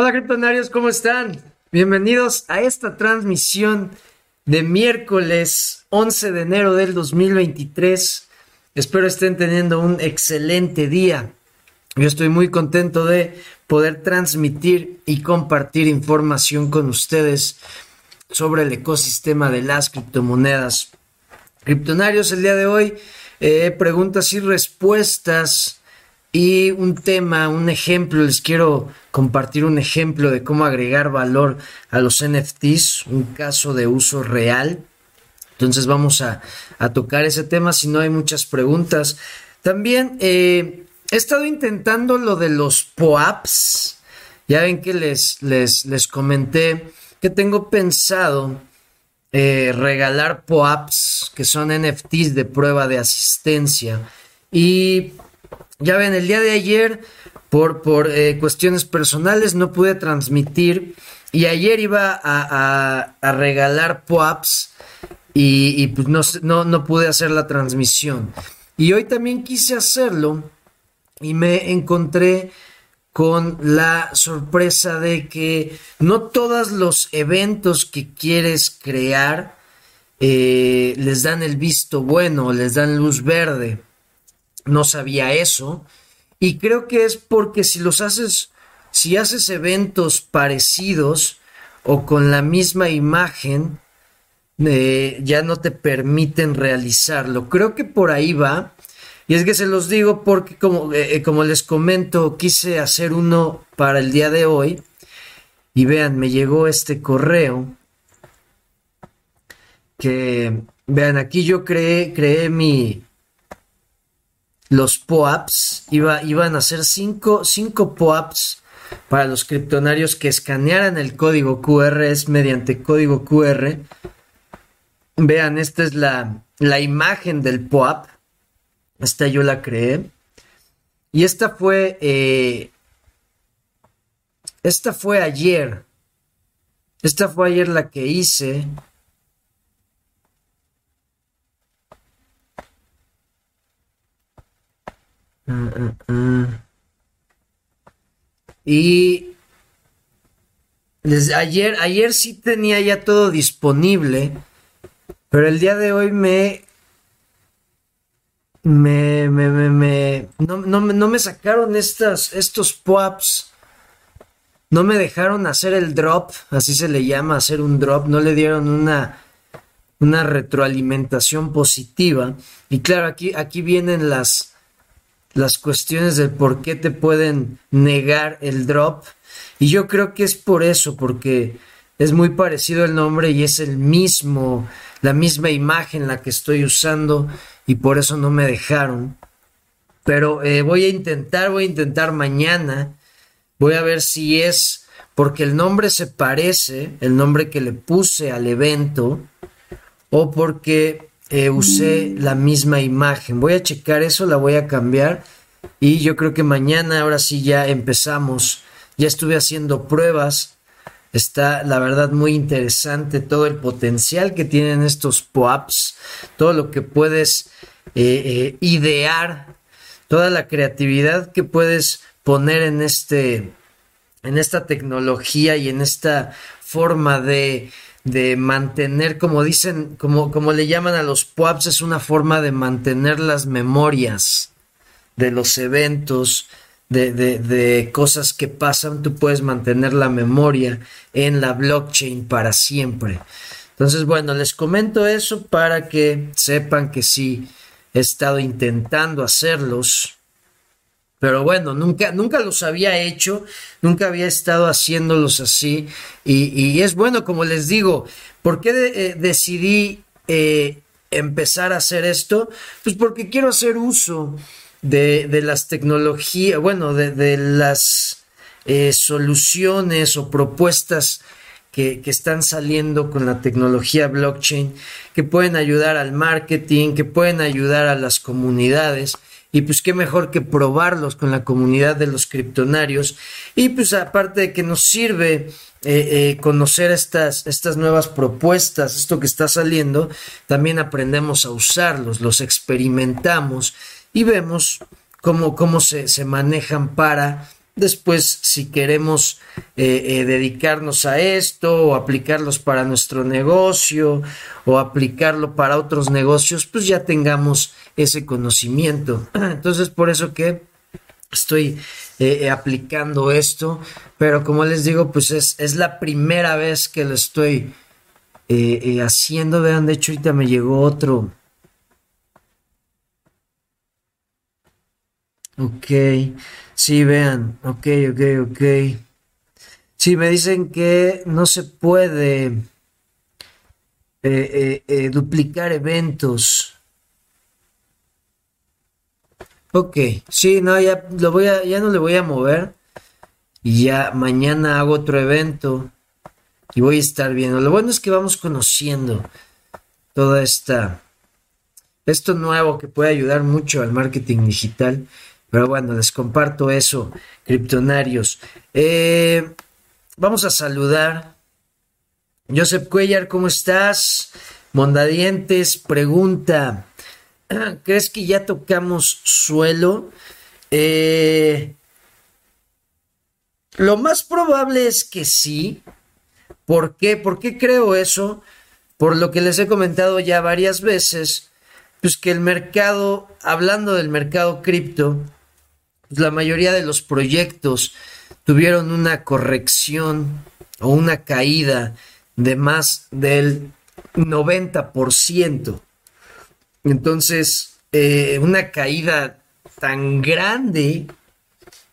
Hola criptonarios, ¿cómo están? Bienvenidos a esta transmisión de miércoles 11 de enero del 2023. Espero estén teniendo un excelente día. Yo estoy muy contento de poder transmitir y compartir información con ustedes sobre el ecosistema de las criptomonedas. Criptonarios, el día de hoy, eh, preguntas y respuestas y un tema, un ejemplo, les quiero compartir un ejemplo de cómo agregar valor a los NFTs, un caso de uso real. Entonces vamos a, tocar ese tema si no hay muchas preguntas. También eh, he estado intentando lo de los POAPs. Ya ven que les, les, les comenté que tengo pensado eh, regalar POAPs, que son NFTs de prueba de asistencia. Y ya ven, el día de ayer, por, por eh, cuestiones personales, no pude transmitir. Y ayer iba a, regalar POAPs y, pues no, no, no pude hacer la transmisión. Y hoy también quise hacerlo y me encontré con la sorpresa de que no todos los eventos que quieres crear eh, les dan el visto bueno, les dan luz verde no sabía eso. Y creo que es porque si los haces, si haces eventos parecidos o con la misma imagen, eh, ya no te permiten realizarlo. Creo que por ahí va. Y es que se los digo porque, como, eh, eh, como les comento, quise hacer uno para el día de hoy. Y vean, me llegó este correo. Que, vean, aquí yo creé, creé mi, los POAPs, iba, iban a ser cinco, cinco POAPs para los criptonarios que escanearan el código QR, es mediante código QR. Vean, esta es la, la imagen del POAP. Esta yo la creé. Y esta fue. Eh, esta fue ayer. Esta fue ayer la que hice. Y desde ayer, ayer sí tenía ya todo disponible, pero el día de hoy me me, me, me, no, no, me sacaron estas, estos pops. No me dejaron hacer el drop, así se le llama, hacer un drop. No le dieron una, una retroalimentación positiva. Y claro, aquí, aquí vienen las, las cuestiones del por qué te pueden negar el drop. Y yo creo que es por eso, porque es muy parecido el nombre y es el mismo, la misma imagen la que estoy usando y por eso no me dejaron. Pero eh, voy a intentar, voy a intentar mañana. Voy a ver si es porque el nombre se parece, el nombre que le puse al evento, o porque eh, usé la misma imagen. Voy a checar eso, la voy a cambiar y yo creo que mañana ahora sí ya empezamos. Ya estuve haciendo pruebas. Está la verdad muy interesante todo el potencial que tienen estos POAPs, todo lo que puedes eh, eh, idear, toda la creatividad que puedes poner en este en esta tecnología y en esta forma de de mantener, como dicen, como, como le llaman a los PUAPs, es una forma de mantener las memorias de los eventos, de, de, cosas que pasan, tú puedes mantener la memoria en la blockchain para siempre. Entonces, bueno, les comento eso para que sepan que sí he estado intentando hacerlos pero bueno, nunca, nunca los había hecho, nunca había estado haciéndolos así. Y, es bueno, como les digo, ¿por qué eh, decidí eh, empezar a hacer esto? Pues porque quiero hacer uso de, las tecnologías, bueno, de, las eh, soluciones o propuestas que, que, están saliendo con la tecnología blockchain, que pueden ayudar al marketing, que pueden ayudar a las comunidades y pues qué mejor que probarlos con la comunidad de los criptonarios. Y pues aparte de que nos sirve eh, eh, conocer estas, estas nuevas propuestas, esto que está saliendo, también aprendemos a usarlos, los experimentamos y vemos cómo, cómo se, se manejan para Después, si queremos eh, dedicarnos a esto o aplicarlos para nuestro negocio o aplicarlo para otros negocios, pues ya tengamos ese conocimiento. Entonces, por eso que estoy eh, aplicando esto, pero como les digo, pues es, es la primera vez que lo estoy haciendo. Vean, de hecho, ahorita me llegó otro. Ok. Sí, vean, ok, ok, ok. Sí, me dicen que no se puede eh, eh, eh, duplicar eventos. Ok, sí, no, ya lo voy a, ya no le voy a mover. Y ya mañana hago otro evento y voy a estar viendo. Lo bueno es que vamos conociendo toda esta, esto nuevo que puede ayudar mucho al marketing digital. Pero bueno, les comparto eso, criptonarios. Eh, vamos a saludar. Joseph Cuellar, ¿cómo estás? Mondadientes pregunta, ¿crees que ya tocamos suelo? Eh, lo más probable es que sí. ¿Por qué? ¿Por qué creo eso? Por lo que les he comentado ya varias veces, pues que el mercado, hablando del mercado cripto, la mayoría de los proyectos tuvieron una corrección o una caída de más del 90%. Entonces, eh, una caída tan grande,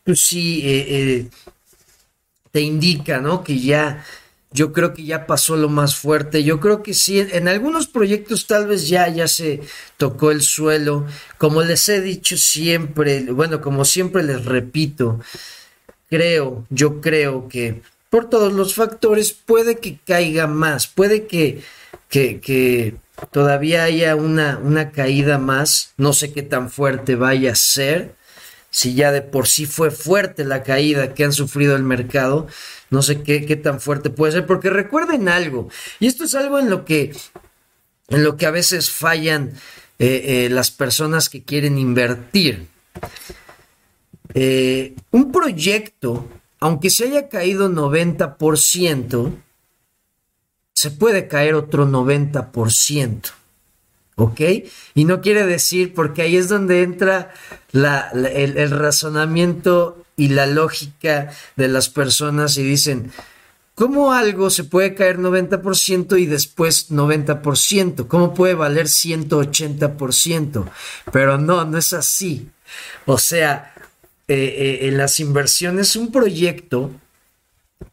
pues sí, eh, eh, te indica, ¿no? Que ya yo creo que ya pasó lo más fuerte. Yo creo que sí, en algunos proyectos tal vez ya, ya se tocó el suelo. Como les he dicho siempre, bueno, como siempre les repito, creo, yo creo que por todos los factores puede que caiga más, puede que, que, que todavía haya una, una caída más. No sé qué tan fuerte vaya a ser. Si ya de por sí fue fuerte la caída que han sufrido el mercado, no sé qué, qué tan fuerte puede ser, porque recuerden algo, y esto es algo en lo que, en lo que a veces fallan eh, eh, las personas que quieren invertir. Eh, un proyecto, aunque se haya caído 90%, se puede caer otro 90%. ¿Ok? Y no quiere decir, porque ahí es donde entra el, razonamiento y la lógica de las personas y dicen, ¿cómo algo se puede caer 90% y después 90%? ¿Cómo puede valer 180%? Pero no, no es así. O sea, eh, eh, en las inversiones un proyecto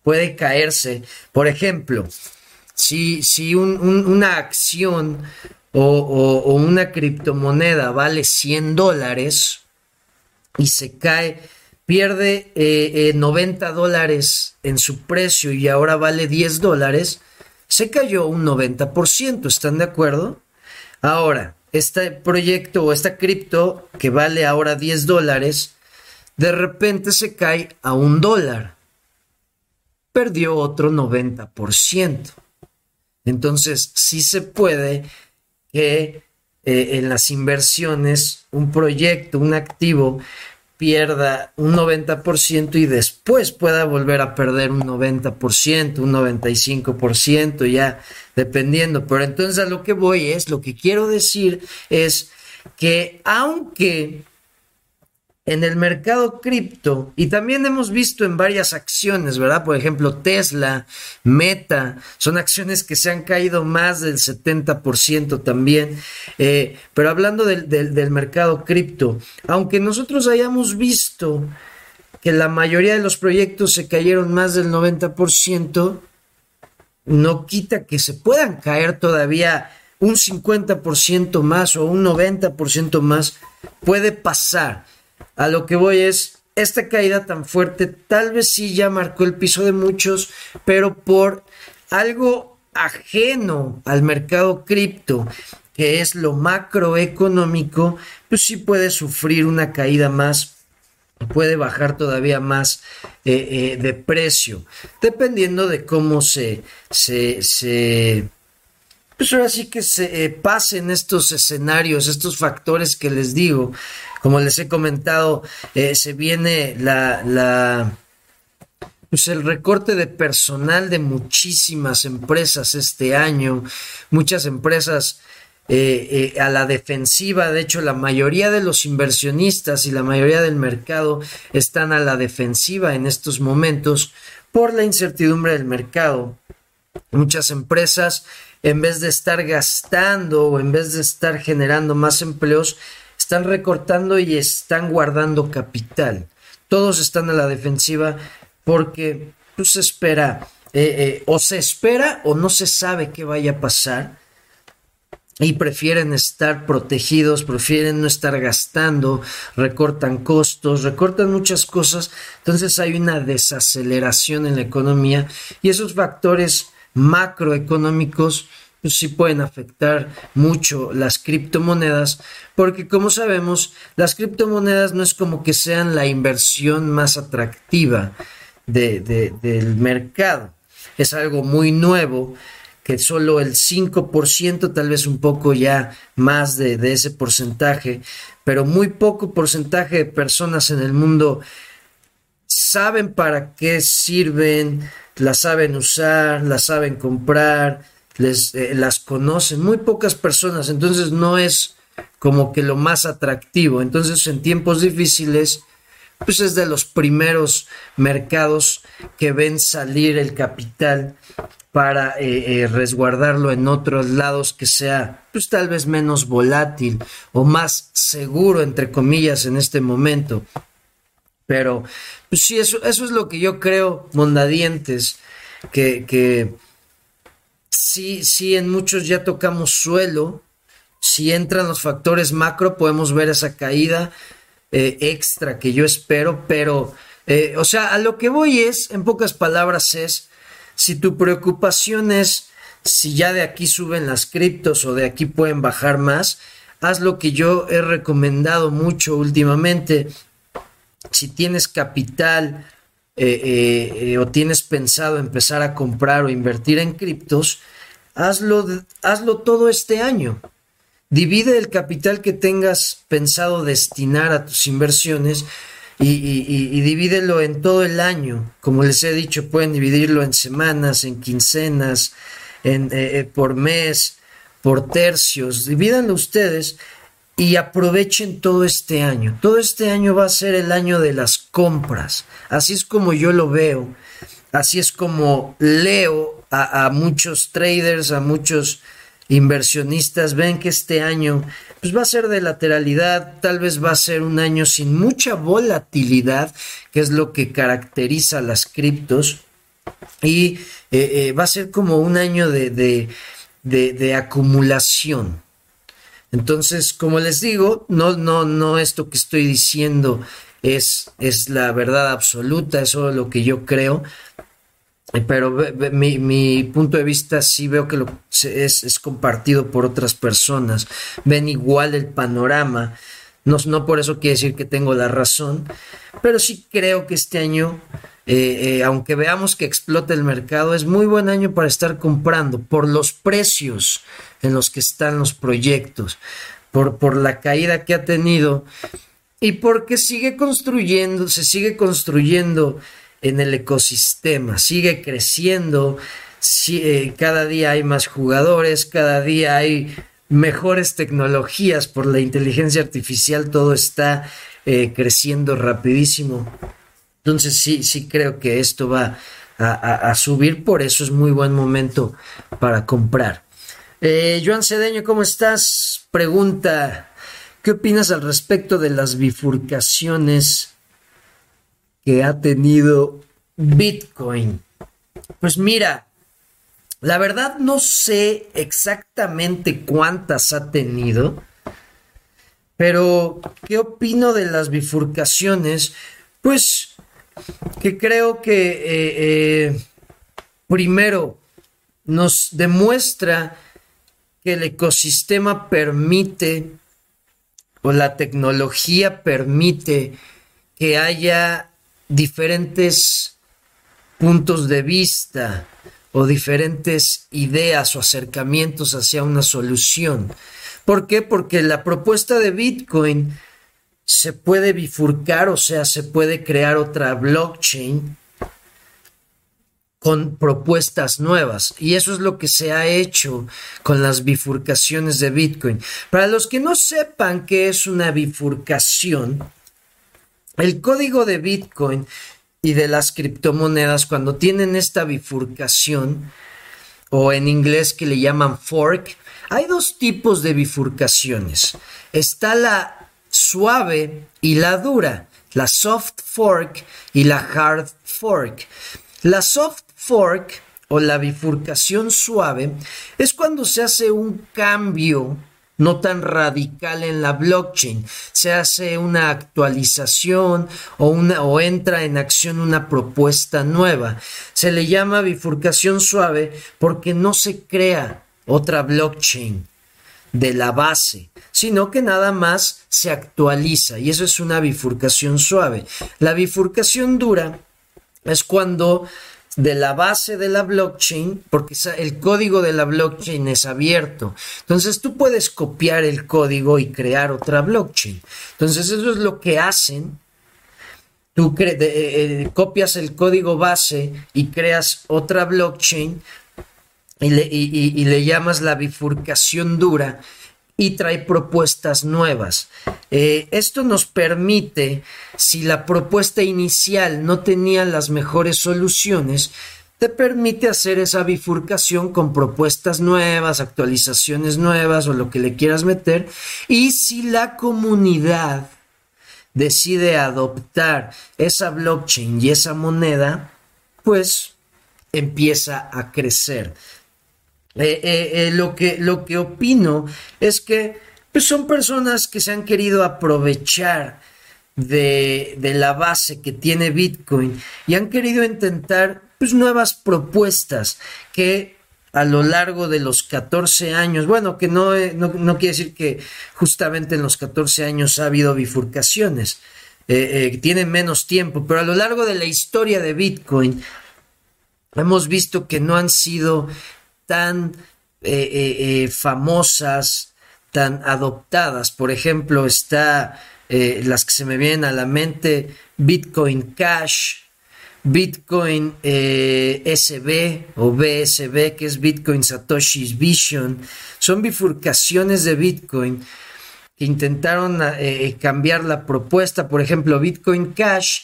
puede caerse. Por ejemplo, si, si una acción o, una criptomoneda vale 100 dólares y se cae, pierde 90 eh, eh, dólares en su precio y ahora vale 10 dólares, se cayó un 90%, ¿están de acuerdo? Ahora, este proyecto o esta cripto que vale ahora 10 dólares, de repente se cae a un dólar. Perdió otro 90%. Entonces, sí se puede que eh, en las inversiones un proyecto, un activo pierda un 90% y después pueda volver a perder un 90%, un 95%, ya dependiendo. Pero entonces a lo que voy es, lo que quiero decir es que aunque en el mercado cripto y también hemos visto en varias acciones, ¿verdad? Por ejemplo, Tesla, Meta, son acciones que se han caído más del 70% también. Eh, pero hablando del, del mercado cripto, aunque nosotros hayamos visto que la mayoría de los proyectos se cayeron más del 90%, no quita que se puedan caer todavía un 50% más o un 90% más. Puede pasar a lo que voy es, esta caída tan fuerte tal vez sí ya marcó el piso de muchos, pero por algo ajeno al mercado cripto que es lo macroeconómico, pues sí puede sufrir una caída más, puede bajar todavía más eh, eh, de precio, dependiendo de cómo se, se, pues ahora sí que se eh, pasen estos escenarios, estos factores que les digo. Como les he comentado, se viene pues el recorte de personal de muchísimas empresas este año, muchas empresas eh, eh, a la defensiva, de hecho la mayoría de los inversionistas y la mayoría del mercado están a la defensiva en estos momentos por la incertidumbre del mercado. Muchas empresas, en vez de estar gastando o en vez de estar generando más empleos, están recortando y están guardando capital. Todos están a la defensiva porque pues, se espera, eh, eh, o se espera o no se sabe qué vaya a pasar y prefieren estar protegidos, prefieren no estar gastando, recortan costos, recortan muchas cosas, entonces hay una desaceleración en la economía y esos factores macroeconómicos sí pueden afectar mucho las criptomonedas, porque como sabemos, las criptomonedas no es como que sean la inversión más atractiva de, del mercado. Es algo muy nuevo que solo el 5%, tal vez un poco ya más de, de, ese porcentaje, pero muy poco porcentaje de personas en el mundo saben para qué sirven, las saben usar, las saben comprar, les, eh, las conocen, muy pocas personas, entonces no es como que lo más atractivo. Entonces en tiempos difíciles, pues es de los primeros mercados que ven salir el capital para eh, eh, resguardarlo en otros lados que sea pues tal vez menos volátil o más seguro entre comillas en este momento pero pues sí eso, eso es lo que yo creo mondadientes que, que sí, sí en muchos ya tocamos suelo si entran los factores macro podemos ver esa caída eh, extra que yo espero, pero, eh, o sea, a lo que voy es, en pocas palabras, es, si tu preocupación es si ya de aquí suben las criptos o de aquí pueden bajar más, haz lo que yo he recomendado mucho últimamente. Si tienes capital eh, o tienes pensado empezar a comprar o invertir en criptos, hazlo, hazlo todo este año. Divide el capital que tengas pensado destinar a tus inversiones y, divídelo en todo el año. Como les he dicho, pueden dividirlo en semanas, en quincenas, en, eh, eh, por mes, por tercios. Divídanlo ustedes y aprovechen todo este año. Todo este año va a ser el año de las compras. Así es como yo lo veo. Así es como leo a muchos traders, a muchos inversionistas ven que este año pues va a ser de lateralidad, tal vez va a ser un año sin mucha volatilidad, que es lo que caracteriza las criptos, y eh, eh, va a ser como un año de, de, de, acumulación. Entonces, como les digo, no, no, no esto que estoy diciendo es, es la verdad absoluta, es solo lo que yo creo, pero mi, punto de vista sí veo que es, es, compartido por otras personas, ven igual el panorama, no, no, por eso quiere decir que tengo la razón, pero sí creo que este año, eh, eh, aunque veamos que explota el mercado, es muy buen año para estar comprando por los precios en los que están los proyectos, por, por la caída que ha tenido y porque sigue construyendo, se sigue construyendo en el ecosistema, sigue creciendo, eh, cada día hay más jugadores, cada día hay mejores tecnologías por la inteligencia artificial, todo está eh, creciendo rapidísimo. Entonces sí, sí creo que esto va a, subir, por eso es muy buen momento para comprar. Eh, Joan Cedeño, ¿cómo estás? Pregunta, ¿qué opinas al respecto de las bifurcaciones que ha tenido Bitcoin. Pues mira, la verdad no sé exactamente cuántas ha tenido, pero ¿qué opino de las bifurcaciones? Pues que creo que eh, eh, primero nos demuestra que el ecosistema permite o la tecnología permite que haya diferentes puntos de vista o diferentes ideas o acercamientos hacia una solución. ¿Por qué? Porque la propuesta de Bitcoin se puede bifurcar, o sea, se puede crear otra blockchain con propuestas nuevas. Y eso es lo que se ha hecho con las bifurcaciones de Bitcoin. Para los que no sepan qué es una bifurcación, el código de Bitcoin y de las criptomonedas, cuando tienen esta bifurcación, o en inglés que le llaman fork, hay dos tipos de bifurcaciones. Está la suave y la dura, la soft fork y la hard fork. La soft fork o la bifurcación suave es cuando se hace un cambio no tan radical en la blockchain. Se hace una actualización o, o entra en acción una propuesta nueva. Se le llama bifurcación suave porque no se crea otra blockchain de la base, sino que nada más se actualiza y eso es una bifurcación suave. La bifurcación dura es cuando de la base de la blockchain, porque el código de la blockchain es abierto. Entonces tú puedes copiar el código y crear otra blockchain. Entonces eso es lo que hacen. Tú eh, eh, copias el código base y creas otra blockchain y le llamas la bifurcación dura y trae propuestas nuevas. Eh, esto nos permite, si la propuesta inicial no tenía las mejores soluciones, te permite hacer esa bifurcación con propuestas nuevas, actualizaciones nuevas o lo que le quieras meter. Y si la comunidad decide adoptar esa blockchain y esa moneda, pues empieza a crecer. Eh, eh, eh, lo, que, lo que opino es que pues, son personas que se han querido aprovechar de, la base que tiene Bitcoin y han querido intentar pues, nuevas propuestas que a lo largo de los 14 años, bueno, que no, no, no quiere decir que justamente en los 14 años ha habido bifurcaciones, tienen menos tiempo, pero a lo largo de la historia de Bitcoin hemos visto que no han sido tan eh, eh, eh, famosas, tan adoptadas. Por ejemplo, está las que se me vienen a la mente, Bitcoin Cash, Bitcoin SB o BSB, que es Bitcoin Satoshi's Vision. Son bifurcaciones de Bitcoin que intentaron cambiar la propuesta. Por ejemplo, Bitcoin Cash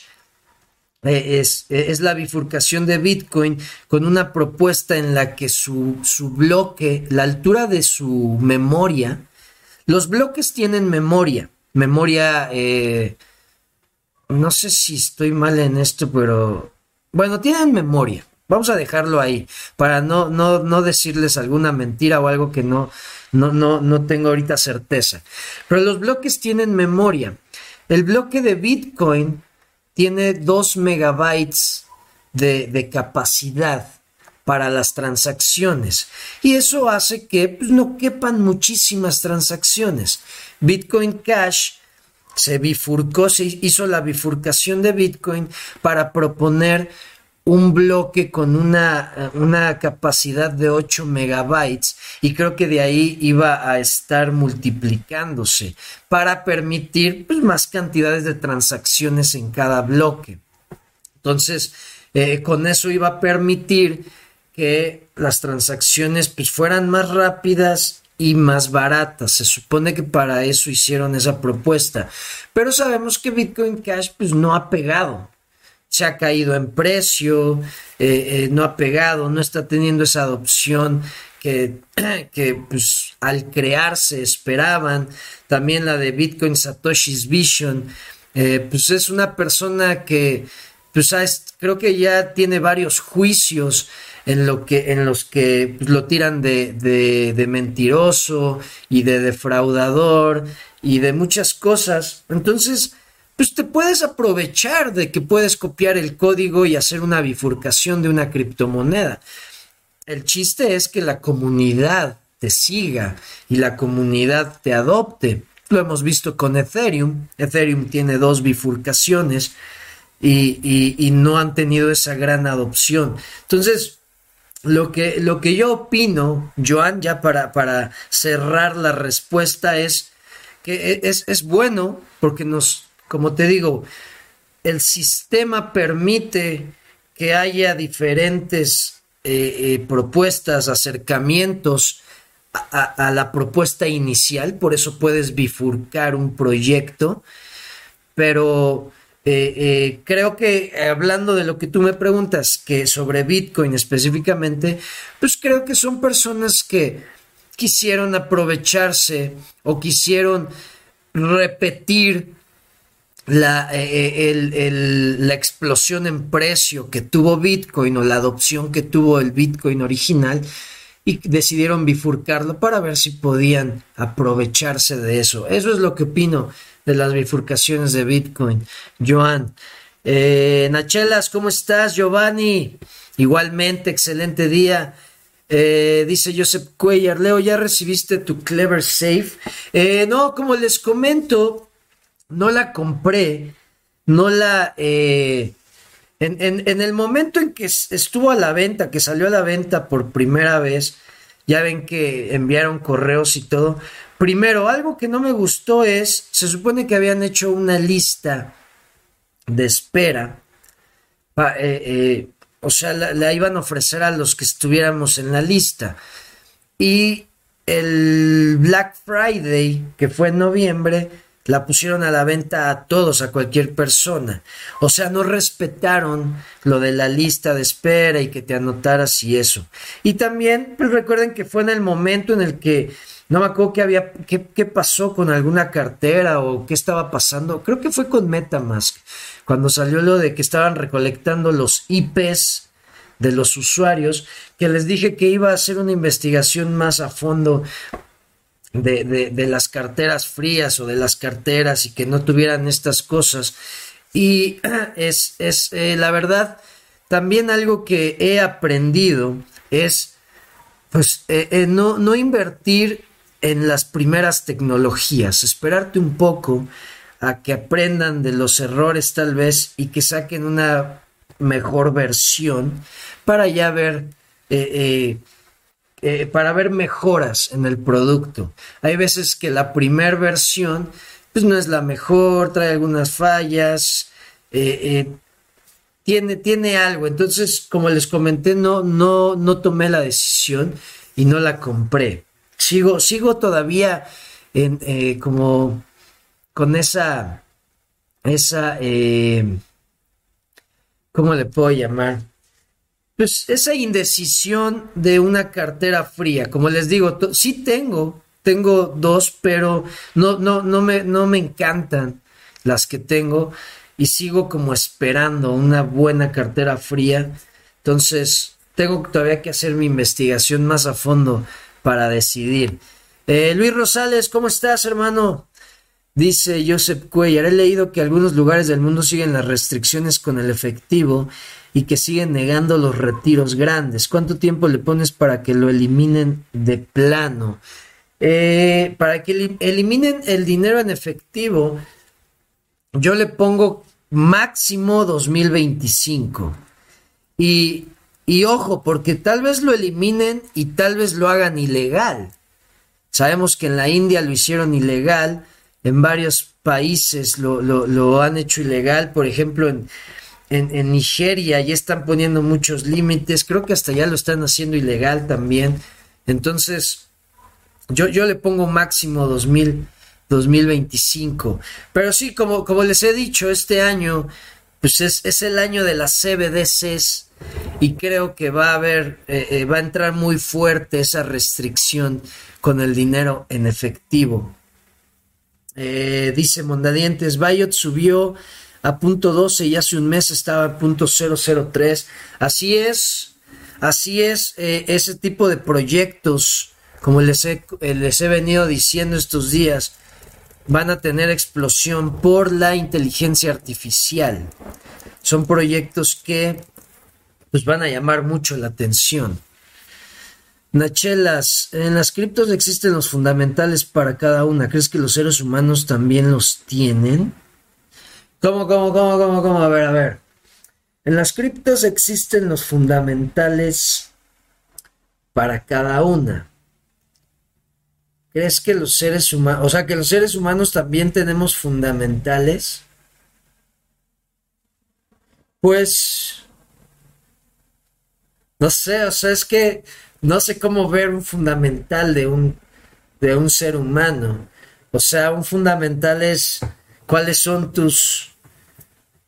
eh, es, es, la bifurcación de Bitcoin con una propuesta en la que su, su, bloque, la altura de su memoria, los bloques tienen memoria, memoria, eh, no sé si estoy mal en esto, pero bueno, tienen memoria. Vamos a dejarlo ahí para no, no, no decirles alguna mentira o algo que no, no, no, no tengo ahorita certeza. Pero los bloques tienen memoria. El bloque de Bitcoin tiene 2 megabytes de, capacidad para las transacciones y eso hace que pues, no quepan muchísimas transacciones. Bitcoin Cash se bifurcó, se hizo la bifurcación de Bitcoin para proponer un bloque con una, una, capacidad de 8 megabytes y creo que de ahí iba a estar multiplicándose para permitir pues, más cantidades de transacciones en cada bloque. Entonces, eh, con eso iba a permitir que las transacciones pues, fueran más rápidas y más baratas. Se supone que para eso hicieron esa propuesta. Pero sabemos que Bitcoin Cash pues, no ha pegado se ha caído en precio, eh, eh, no ha pegado, no está teniendo esa adopción que, que pues, al crearse esperaban. También la de Bitcoin Satoshi's Vision, eh, pues es una persona que pues creo que ya tiene varios juicios en, lo que, en los que lo tiran de, de, mentiroso y de defraudador y de muchas cosas. Entonces, pues te puedes aprovechar de que puedes copiar el código y hacer una bifurcación de una criptomoneda. El chiste es que la comunidad te siga y la comunidad te adopte. Lo hemos visto con Ethereum. Ethereum tiene dos bifurcaciones y, no han tenido esa gran adopción. Entonces, lo que, lo que yo opino, Joan, ya para, para cerrar la respuesta es que e, es, es bueno porque nos, como te digo, el sistema permite que haya diferentes eh, eh, propuestas, acercamientos a, la propuesta inicial, por eso puedes bifurcar un proyecto, pero eh, creo que hablando de lo que tú me preguntas, que sobre Bitcoin específicamente, pues creo que son personas que quisieron aprovecharse o quisieron repetir la, eh, eh, la explosión en precio que tuvo Bitcoin o la adopción que tuvo el Bitcoin original y decidieron bifurcarlo para ver si podían aprovecharse de eso. Eso es lo que opino de las bifurcaciones de Bitcoin. Joan. Eh, Nachelas, ¿cómo estás? Giovanni. Igualmente, excelente día. dice Joseph Cuellar, Leo, ¿ya recibiste tu Clever Safe? no, como les comento, no la compré, no la... Eh, en, el momento en que estuvo a la venta, que salió a la venta por primera vez, ya ven que enviaron correos y todo. Primero, algo que no me gustó es, se supone que habían hecho una lista de espera, eh, eh, o sea, la, la, iban a ofrecer a los que estuviéramos en la lista. Y el Black Friday, que fue en noviembre, la pusieron a la venta a todos, a cualquier persona. O sea, no respetaron lo de la lista de espera y que te anotaras y eso. Y también, pues recuerden que fue en el momento en el que no me acuerdo qué había, qué, qué pasó con alguna cartera o qué estaba pasando. Creo que fue con Metamask, cuando salió lo de que estaban recolectando los IPs de los usuarios, que les dije que iba a hacer una investigación más a fondo de, las carteras frías o de las carteras y que no tuvieran estas cosas. Y es, es eh, la verdad, también algo que he aprendido es, pues, eh, eh, no, no invertir en las primeras tecnologías, esperarte un poco a que aprendan de los errores tal vez y que saquen una mejor versión para ya ver eh, para ver mejoras en el producto. Hay veces que la primera versión pues no es la mejor, trae algunas fallas, eh, eh, tiene, tiene algo. Entonces, como les comenté, no, no, no tomé la decisión y no la compré. Sigo, sigo todavía en, como con esa, esa, ¿cómo le puedo llamar? pues esa indecisión de una cartera fría, como les digo, sí tengo, tengo dos, pero no, no, no, me, no me encantan las que tengo y sigo como esperando una buena cartera fría. Entonces, tengo todavía que hacer mi investigación más a fondo para decidir. Eh, Luis Rosales, ¿cómo estás, hermano? Dice Joseph Cuellar, he leído que algunos lugares del mundo siguen las restricciones con el efectivo y que siguen negando los retiros grandes. ¿Cuánto tiempo le pones para que lo eliminen de plano? Eh, para que eliminen el dinero en efectivo, yo le pongo máximo 2025. Y, y ojo, porque tal vez lo eliminen y tal vez lo hagan ilegal. Sabemos que en la India lo hicieron ilegal, en varios países lo, lo han hecho ilegal, por ejemplo en, en, Nigeria ya están poniendo muchos límites, creo que hasta ya lo están haciendo ilegal también. Entonces, yo, yo le pongo máximo 2000, 2025. Pero sí, como, como les he dicho, este año, pues es, es el año de las CBDCs y creo que va a haber, eh, eh, va a entrar muy fuerte esa restricción con el dinero en efectivo. Eh, dice Mondadientes, Bayot subió a punto 12 y hace un mes estaba a punto 003. Así es, así es, eh, ese tipo de proyectos, como les he, eh, les he venido diciendo estos días, van a tener explosión por la inteligencia artificial. Son proyectos que pues van a llamar mucho la atención. Nachelas, en las criptos existen los fundamentales para cada una. ¿Crees que los seres humanos también los tienen? ¿Cómo, cómo, cómo, cómo, cómo? A ver, a ver. En las criptos existen los fundamentales para cada una. ¿Crees que los seres humanos, o sea, que los seres humanos también tenemos fundamentales? Pues, no sé, o sea, es que no sé cómo ver un fundamental de un, de un ser humano. O sea, un fundamental es cuáles son tus,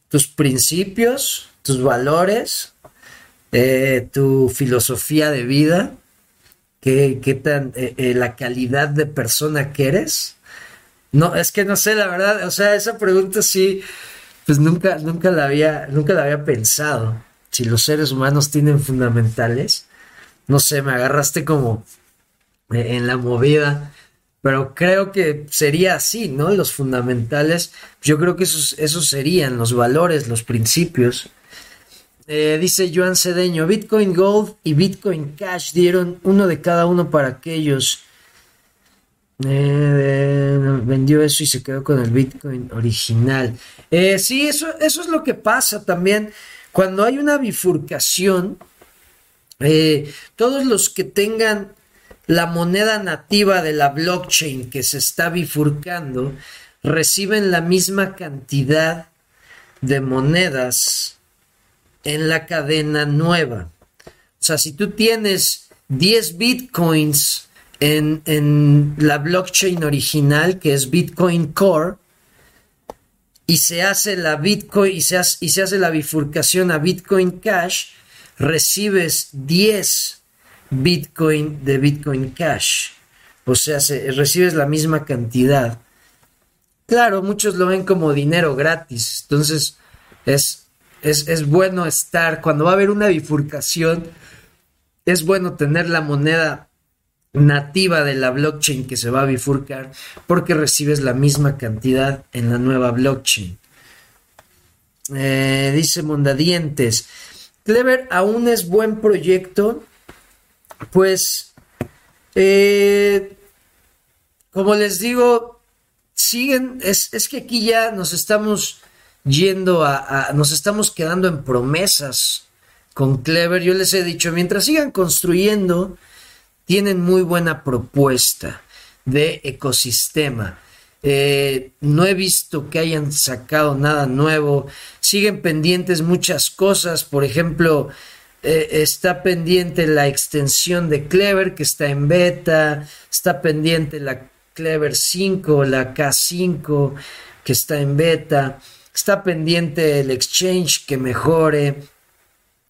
tus principios, tus valores, eh, tu filosofía de vida, qué, qué tan eh, eh, la calidad de persona que eres. No, es que no sé, la verdad, o sea, esa pregunta sí, pues nunca, nunca la había, nunca la había pensado. Si los seres humanos tienen fundamentales, no sé, me agarraste como en la movida, pero creo que sería así, ¿no? Los fundamentales, yo creo que esos, esos serían los valores, los principios. Eh, dice Joan Cedeño, Bitcoin Gold y Bitcoin Cash dieron uno de cada uno para aquellos. Eh, vendió eso y se quedó con el Bitcoin original. Eh, sí, eso, eso es lo que pasa también. Cuando hay una bifurcación, todos los que tengan la moneda nativa de la blockchain que se está bifurcando reciben la misma cantidad de monedas en la cadena nueva. O sea, si tú tienes 10 bitcoins en, la blockchain original, que es Bitcoin Core, y se hace la Bitcoin y se hace, y se hace la bifurcación a Bitcoin Cash, recibes 10 Bitcoin de Bitcoin Cash. O sea, recibes la misma cantidad. Claro, muchos lo ven como dinero gratis. Entonces, es, es, es bueno estar, cuando va a haber una bifurcación, es bueno tener la moneda nativa de la blockchain que se va a bifurcar porque recibes la misma cantidad en la nueva blockchain. Eh, dice Mondadientes, Clever aún es buen proyecto, pues, eh, como les digo, siguen, es, es, que aquí ya nos estamos yendo a, nos estamos quedando en promesas con Clever. Yo les he dicho, mientras sigan construyendo, tienen muy buena propuesta de ecosistema. Eh, no he visto que hayan sacado nada nuevo. Siguen pendientes muchas cosas. Por ejemplo, eh, está pendiente la extensión de Clever que está en beta. Está pendiente la Clever 5, la K5 que está en beta. Está pendiente el exchange que mejore.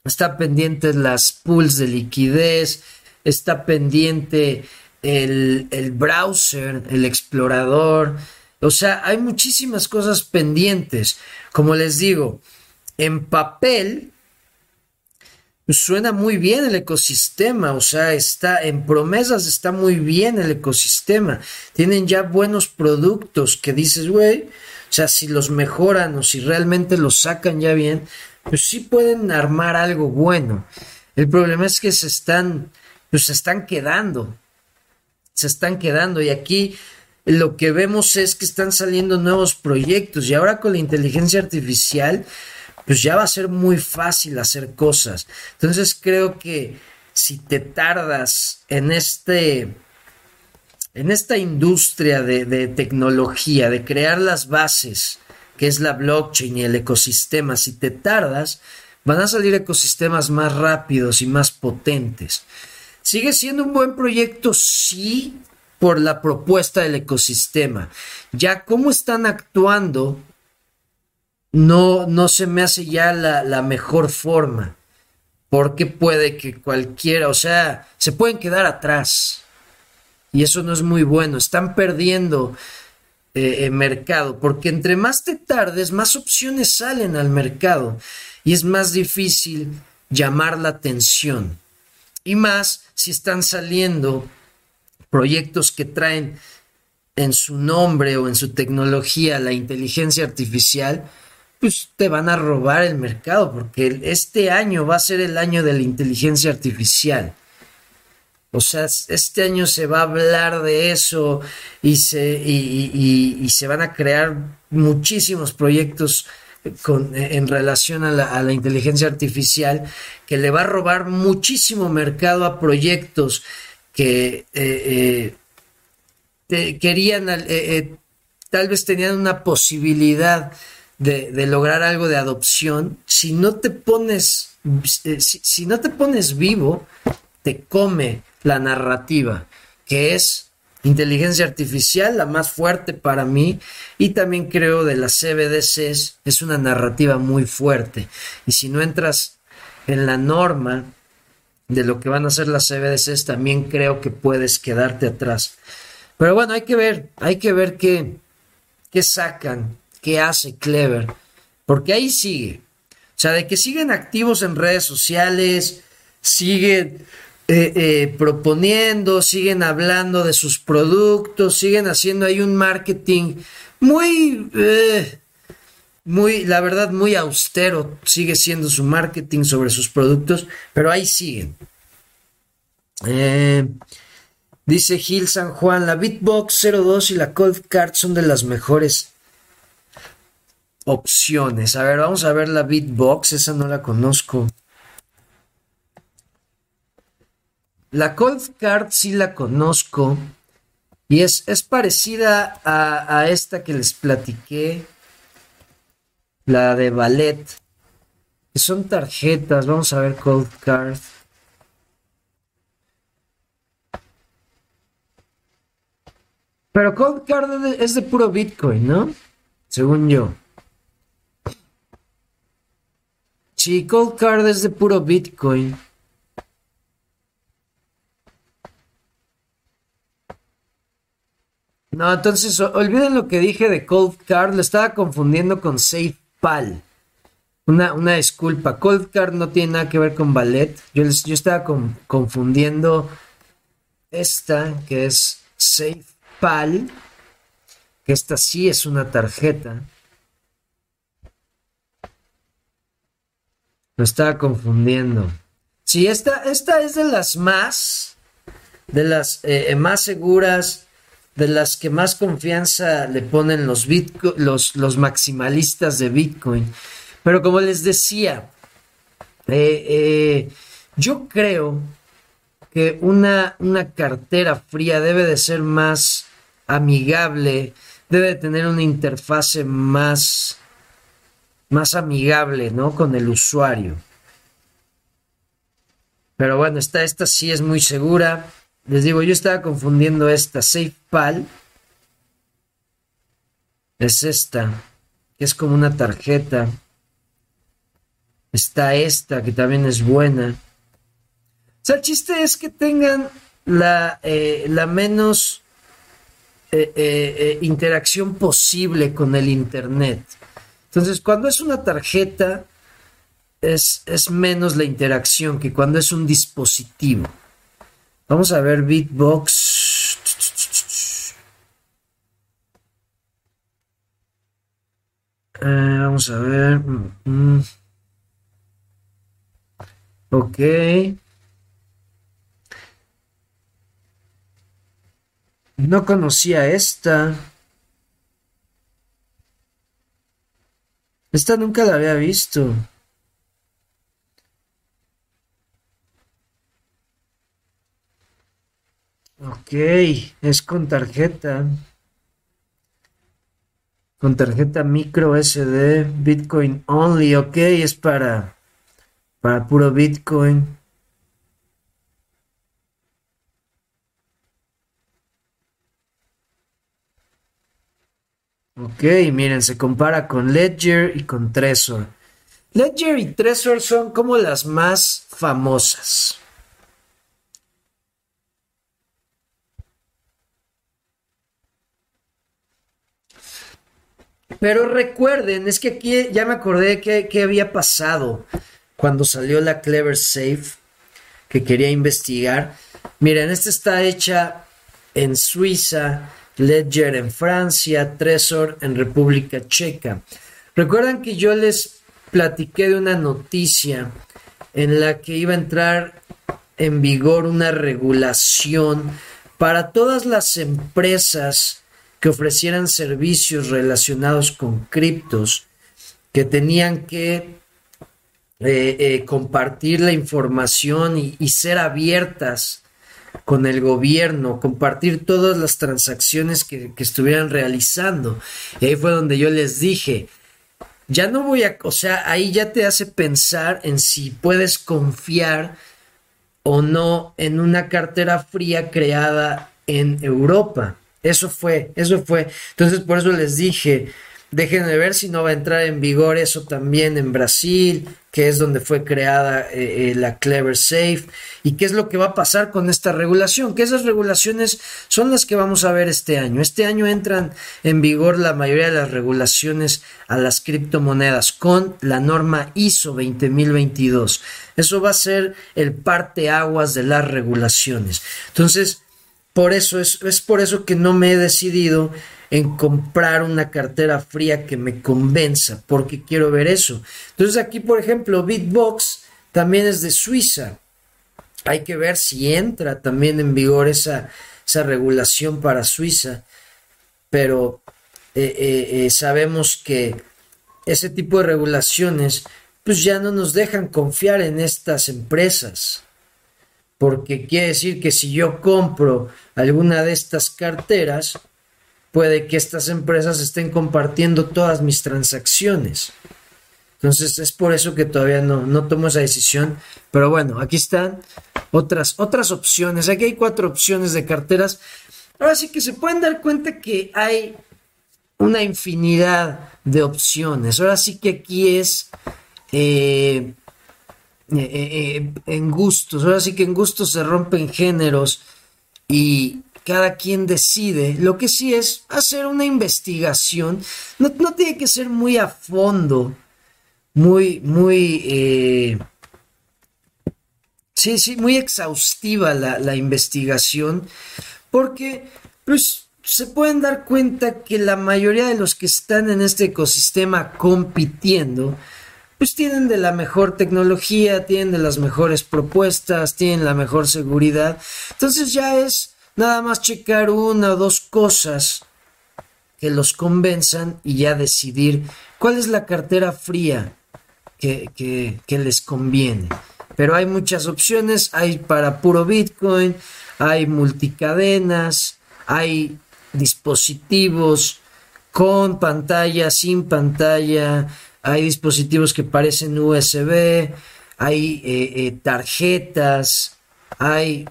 Está pendiente las pools de liquidez. Está pendiente el, el browser, el explorador. O sea, hay muchísimas cosas pendientes. Como les digo, en papel suena muy bien el ecosistema, o sea, está en promesas está muy bien el ecosistema. Tienen ya buenos productos que dices, güey, sea, si los mejoran o si realmente los sacan ya bien, pues sí pueden armar algo bueno. El problema es que se están, pues se están quedando se están quedando y aquí lo que vemos es que están saliendo nuevos proyectos y ahora con la inteligencia artificial pues ya va a ser muy fácil hacer cosas. Entonces creo que si te tardas en este en esta industria de, tecnología, de crear las bases, que es la blockchain y el ecosistema, si te tardas, van a salir ecosistemas más rápidos y más potentes. Sigue siendo un buen proyecto, sí, por la propuesta del ecosistema. Ya cómo están actuando, no, no se me hace ya la, la mejor forma. Porque puede que cualquiera, o sea, se pueden quedar atrás. Y eso no es muy bueno. Están perdiendo eh, mercado. Porque entre más te tardes, más opciones salen al mercado. Y es más difícil llamar la atención. Y más si están saliendo proyectos que traen en su nombre o en su tecnología la inteligencia artificial, pues te van a robar el mercado, porque este año va a ser el año de la inteligencia artificial. O sea, este año se va a hablar de eso y se, y, se van a crear muchísimos proyectos con, en relación a la, inteligencia artificial que le va a robar muchísimo mercado a proyectos que eh, eh, querían, eh, tal vez tenían una posibilidad de, lograr algo de adopción. Si no te pones, si no te pones vivo, te come la narrativa, que es inteligencia artificial, la más fuerte para mí, y también creo de las CBDCs, es una narrativa muy fuerte. Y si no entras en la norma de lo que van a hacer las CBDCs, también creo que puedes quedarte atrás. Pero bueno, hay que ver, hay que ver qué, qué sacan, qué hace Clever, porque ahí sigue. O sea, de que siguen activos en redes sociales, siguen eh, eh, proponiendo, siguen hablando de sus productos, siguen haciendo ahí un marketing muy, eh, muy, la verdad, muy austero, sigue siendo su marketing sobre sus productos, pero ahí siguen. dice Gil San Juan, la Bitbox 02 y la Cold Card son de las mejores opciones. A ver, vamos a ver la Bitbox, esa no la conozco. La Cold Card sí la conozco y es, es parecida a, esta que les platiqué, la de ballet. Que son tarjetas, vamos a ver Cold Card. Pero Cold Card es de puro Bitcoin, ¿no? Según yo. Sí, Cold Card es de puro Bitcoin. No, entonces olviden lo que dije de Cold Card, lo estaba confundiendo con SafePal. Una, una disculpa, Cold Card no tiene nada que ver con ballet. Yo, yo estaba confundiendo esta que es SafePal, que esta sí es una tarjeta. Lo estaba confundiendo. Sí, esta, esta es de las más, de las eh, más seguras de las que más confianza le ponen los, los, los maximalistas de Bitcoin. Pero como les decía, eh, eh, yo creo que una, una cartera fría debe de ser más amigable, debe de tener una interfase más, más amigable, ¿no? Con el usuario. Pero bueno, esta, esta sí es muy segura. Les digo, yo estaba confundiendo esta SafePal. Es esta, que es como una tarjeta. Está esta, que también es buena. O sea, el chiste es que tengan la, eh, menos eh, eh, interacción posible con el Internet. Entonces, cuando es una tarjeta, es, es menos la interacción que cuando es un dispositivo. Vamos a ver Beatbox. Eh, vamos a ver. Mm, mm. No conocía esta. Esta nunca la había visto. Ok, es con tarjeta. Con tarjeta micro SD, Bitcoin only, ok, es para, para puro Bitcoin. Ok, miren, se compara con Ledger y con Trezor. Ledger y Trezor son como las más famosas. Pero recuerden, es que aquí ya me acordé que, había pasado cuando salió la Clever Safe que quería investigar. Miren, esta está hecha en Suiza, Ledger en Francia, Trezor en República Checa. Recuerdan que yo les platiqué de una noticia en la que iba a entrar en vigor una regulación para todas las empresas que ofrecieran servicios relacionados con criptos, que tenían que eh, eh, compartir la información y, ser abiertas con el gobierno, compartir todas las transacciones que, que, estuvieran realizando. Y ahí fue donde yo les dije, ya no voy a, o sea, ahí ya te hace pensar en si puedes confiar o no en una cartera fría creada en Europa. Eso fue, eso fue. Entonces por eso les dije, Déjenme ver si no va a entrar en vigor eso también en Brasil, que es donde fue creada eh, eh, la Clever Safe, y qué es lo que va a pasar con esta regulación, que esas regulaciones son las que vamos a ver este año. Este año entran en vigor la mayoría de las regulaciones a las criptomonedas con la norma ISO 20022. Eso va a ser el parteaguas de las regulaciones. Entonces, por eso es, es por eso que no me he decidido en comprar una cartera fría que me convenza, porque quiero ver eso. Entonces aquí, por ejemplo, Bitbox también es de Suiza. Hay que ver si entra también en vigor esa, esa regulación para Suiza, pero eh, eh, eh, sabemos que ese tipo de regulaciones pues ya no nos dejan confiar en estas empresas porque quiere decir que si yo compro alguna de estas carteras, puede que estas empresas estén compartiendo todas mis transacciones. Entonces es por eso que todavía no, no tomo esa decisión. Pero bueno, aquí están otras, otras opciones. Aquí hay cuatro opciones de carteras. Ahora sí que se pueden dar cuenta que hay una infinidad de opciones. Ahora sí que aquí es eh, eh, eh, en gustos. Ahora sí que en gustos se rompen géneros. Y, cada quien decide. Lo que sí es hacer una investigación. No, tiene que ser muy a fondo, muy, muy... Eh, sí, sí, muy exhaustiva la, la investigación, porque pues se pueden dar cuenta que la mayoría de los que están en este ecosistema compitiendo, pues tienen de la mejor tecnología, tienen de las mejores propuestas, tienen la mejor seguridad. Entonces ya es Nada más checar una o dos cosas que los convenzan y ya decidir cuál es la cartera fría que, que, les conviene. Pero hay muchas opciones, hay para puro Bitcoin, hay multicadenas, hay dispositivos con pantalla, sin pantalla, hay dispositivos que parecen USB, hay eh, eh, tarjetas, hay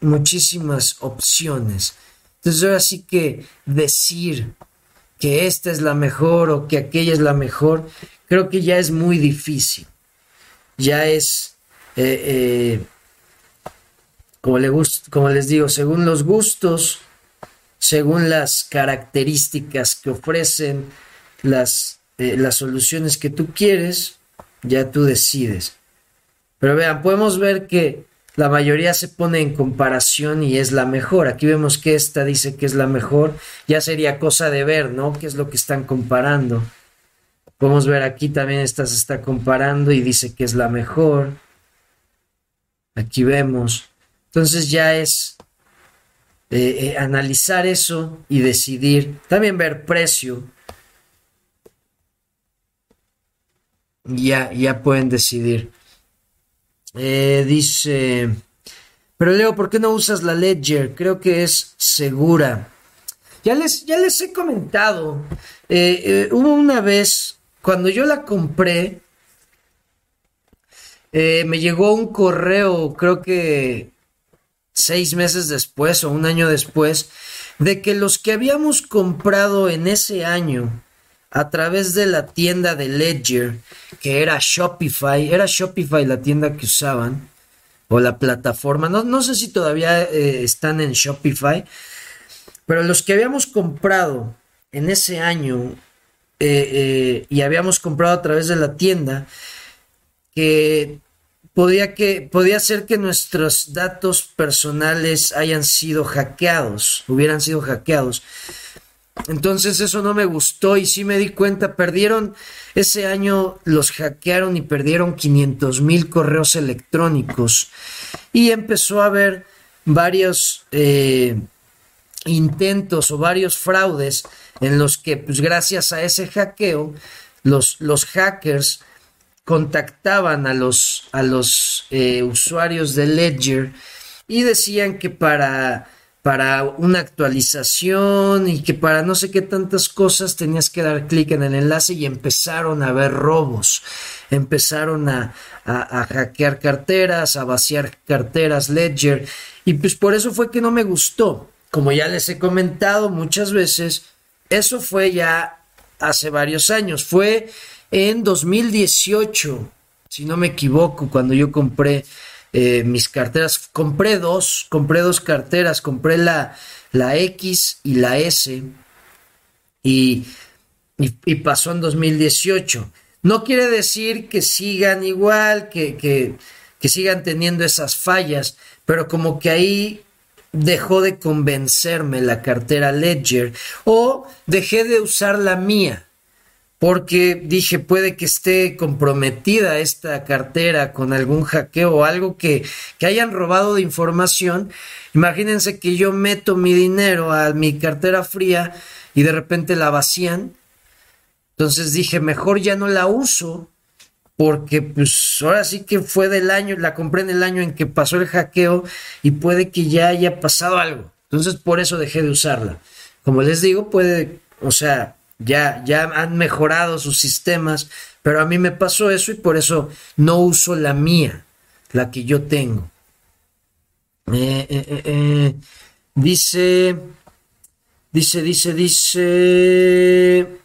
muchísimas opciones. Entonces ahora sí que decir que esta es la mejor o que aquella es la mejor, creo que ya es muy difícil. Ya es, eh, como, le como les digo, según los gustos, según las características que ofrecen las, eh, las soluciones que tú quieres, ya tú decides. Pero vean, podemos ver que la mayoría se pone en comparación y es la mejor. Aquí vemos que esta dice que es la mejor. Ya sería cosa de ver, ¿no? ¿Qué es lo que están comparando? Podemos ver aquí también esta se está comparando y dice que es la mejor. Aquí vemos. Entonces ya es eh, eh, analizar eso y decidir. También ver precio. Ya, ya pueden decidir. Eh, dice, pero Leo, ¿por qué no usas la Ledger? Creo que es segura. Ya les, ya les he comentado, eh, eh, hubo una vez, cuando yo la compré, me llegó un correo, creo que seis meses después o un año después, de que los que habíamos comprado en ese año a través de la tienda de Ledger, que era Shopify, era Shopify la tienda que usaban, o la plataforma, no, no sé si todavía eh, están en Shopify, pero los que habíamos comprado en ese año eh, eh, y habíamos comprado a través de la tienda, que podía, que podía ser que nuestros datos personales hayan sido hackeados, hubieran sido hackeados. Entonces eso no me gustó y sí me di cuenta, perdieron ese año, los hackearon y perdieron 500 mil correos electrónicos. y empezó a haber varios eh, intentos o varios fraudes en los que, pues gracias a ese hackeo, los, los hackers contactaban a los, a los eh, usuarios de Ledger y decían que para, para una actualización y que para no sé qué tantas cosas tenías que dar clic en el enlace y empezaron a haber robos, empezaron a, a, hackear carteras, a vaciar carteras Ledger. Y pues por eso fue que no me gustó. Como ya les he comentado muchas veces, eso fue ya hace varios años, fue en 2018, si no me equivoco, cuando yo compré eh, mis carteras, compré dos, compré dos carteras, compré la, la X y la S y, y, pasó en 2018. No quiere decir que sigan igual, que, que, que sigan teniendo esas fallas, pero como que ahí dejó de convencerme la cartera Ledger o dejé de usar la mía porque dije puede que esté comprometida esta cartera con algún hackeo o algo que, que hayan robado de información. Imagínense que yo meto mi dinero a mi cartera fría y de repente la vacían. Entonces dije, mejor ya no la uso porque pues ahora sí que fue del año, la compré en el año en que pasó el hackeo y puede que ya haya pasado algo. Entonces por eso dejé de usarla. Como les digo, puede, o sea, ya, ya han mejorado sus sistemas, pero a mí me pasó eso y por eso no uso la mía, la que yo tengo. Eh, eh, eh, dice, dice, dice, dice...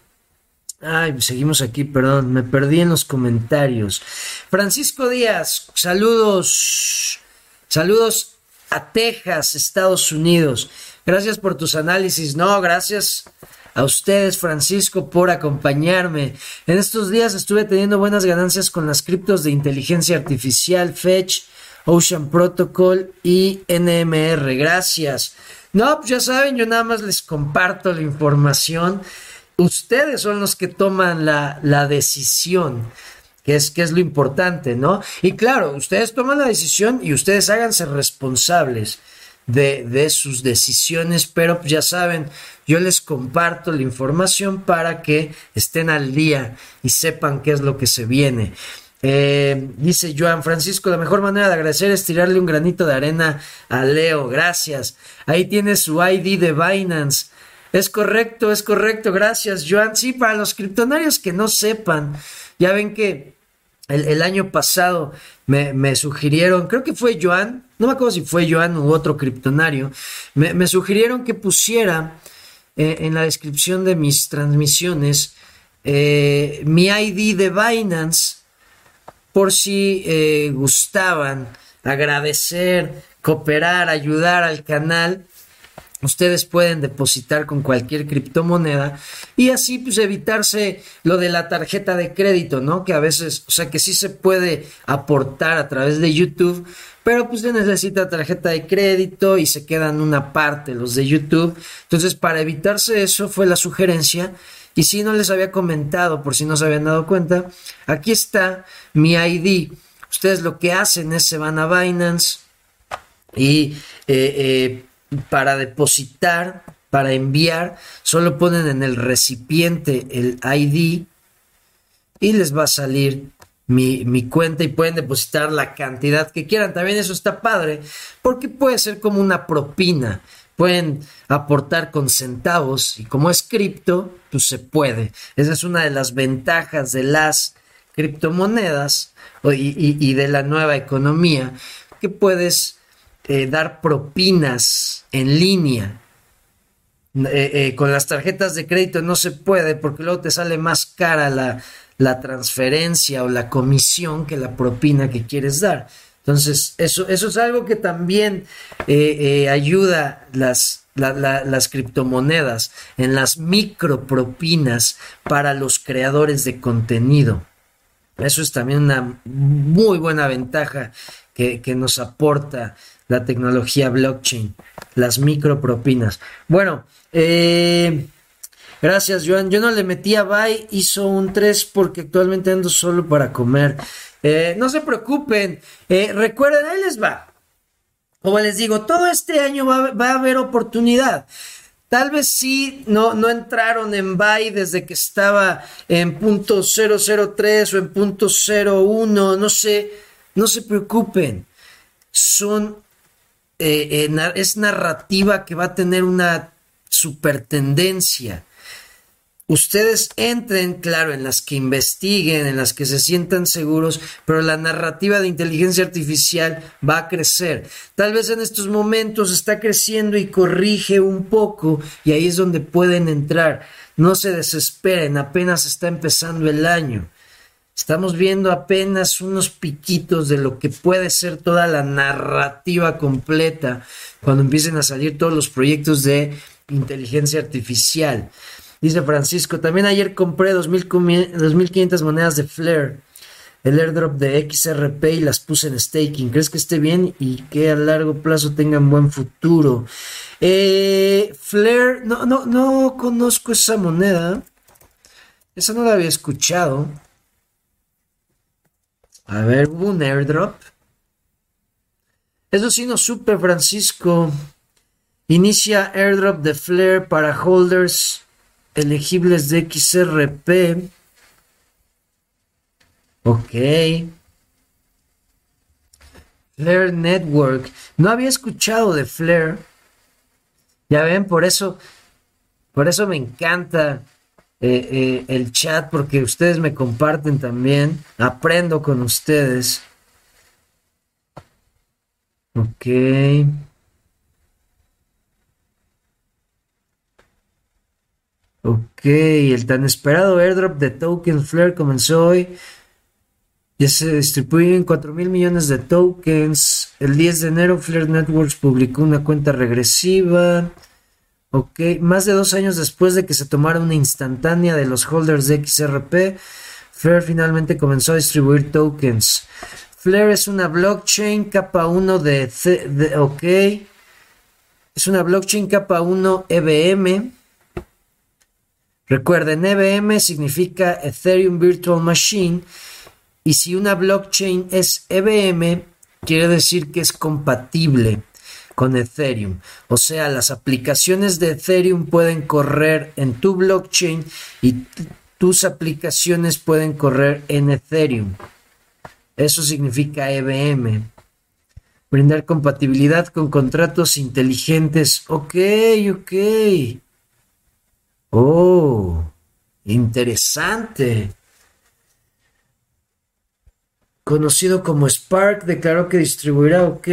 Ay, seguimos aquí, perdón, me perdí en los comentarios. Francisco Díaz, saludos, saludos a Texas, Estados Unidos. Gracias por tus análisis. No, gracias a ustedes, Francisco, por acompañarme. En estos días estuve teniendo buenas ganancias con las criptos de inteligencia artificial, Fetch, Ocean Protocol y NMR. Gracias. No, pues ya saben, yo nada más les comparto la información. Ustedes son los que toman la, la decisión que es, que es lo importante, ¿no? Y claro, ustedes toman la decisión y ustedes háganse responsables de, sus decisiones, pero pues ya saben, yo les comparto la información para que estén al día y sepan qué es lo que se viene. Eh, dice Joan Francisco, la mejor manera de agradecer es tirarle un granito de arena a Leo. Gracias. Ahí tiene su ID de Binance. Es correcto, es correcto. Gracias, Joan. Sí, para los criptonarios que no sepan, ya ven que el, año pasado me, sugirieron, creo que fue Joan, no me acuerdo si fue Joan u otro criptonario, me, me sugirieron que pusiera eh, en la descripción de mis transmisiones eh, mi ID de Binance por si eh, gustaban agradecer, cooperar, ayudar al canal. Ustedes pueden depositar con cualquier criptomoneda y así pues evitarse lo de la tarjeta de crédito, ¿no? Que a veces, o sea, que sí se puede aportar a través de YouTube, pero pues se necesita tarjeta de crédito y se quedan una parte los de YouTube. Entonces, para evitarse eso fue la sugerencia. Y si no les había comentado, por si no se habían dado cuenta, aquí está mi ID. Ustedes lo que hacen es se van a Binance y eh, eh, para depositar, para enviar, solo ponen en el recipiente el ID y les va a salir mi, cuenta y pueden depositar la cantidad que quieran. También eso está padre porque puede ser como una propina. Pueden aportar con centavos y como es cripto, pues se puede. Esa es una de las ventajas de las criptomonedas y, de la nueva economía, que puedes eh, dar propinas en línea. Eh, eh, con las tarjetas de crédito no se puede porque luego te sale más cara la, la transferencia o la comisión que la propina que quieres dar. Entonces, eso, eso es algo que también ayuda las, las criptomonedas en las micropropinas para los creadores de contenido. Eso es también una muy buena ventaja que, que nos aporta la tecnología blockchain, las micropropinas. Bueno, eh, Gracias, Joan. Yo no le metí a Bye, hizo un 3 porque actualmente ando solo para comer. Eh, no se preocupen. Eh, recuerden, ahí les va. como les digo, todo este año va, va a haber oportunidad. Tal vez sí no, no entraron en buy desde que estaba en punto 003 o en punto 01, no sé, no se preocupen. Son, eh, eh, es narrativa que va a tener una super tendencia ustedes entren, claro, en las que investiguen, en las que se sientan seguros, pero la narrativa de inteligencia artificial va a crecer. Tal vez en estos momentos está creciendo y corrige un poco y ahí es donde pueden entrar. No se desesperen, apenas está empezando el año. Estamos viendo apenas unos piquitos de lo que puede ser toda la narrativa completa cuando empiecen a salir todos los proyectos de inteligencia artificial. Dice Francisco, también ayer compré 2.500 monedas de Flare, el airdrop de XRP y las puse en staking. ¿Crees que esté bien y que a largo plazo tengan buen futuro? Eh, Flare, no, no, no conozco esa moneda. Esa no la había escuchado. A ver, hubo un airdrop. Eso sí no supe, Francisco. Inicia airdrop de Flare para holders elegibles de XRP. Ok. Flare Network. No había escuchado de Flare. Ya ven, por eso, por eso me encanta eh, eh, el chat, porque ustedes me comparten también. Aprendo con ustedes. Ok. Ok, el tan esperado airdrop de Token Flare comenzó hoy. Ya se distribuyen 4 mil millones de tokens. El 10 de enero Flare Networks publicó una cuenta regresiva. Ok, más de dos años después de que se tomara una instantánea de los holders de XRP, Flare finalmente comenzó a distribuir tokens. Flare es una blockchain capa 1 de, de ok. Es una blockchain capa 1 EVM Recuerden, EVM significa Ethereum Virtual Machine y si una blockchain es EVM, quiere decir que es compatible con Ethereum. O sea, las aplicaciones de Ethereum pueden correr en tu blockchain y tus aplicaciones pueden correr en Ethereum. Eso significa EVM. Brindar compatibilidad con contratos inteligentes. Ok, ok. Oh, interesante. Conocido como Spark, declaró que distribuirá, ok.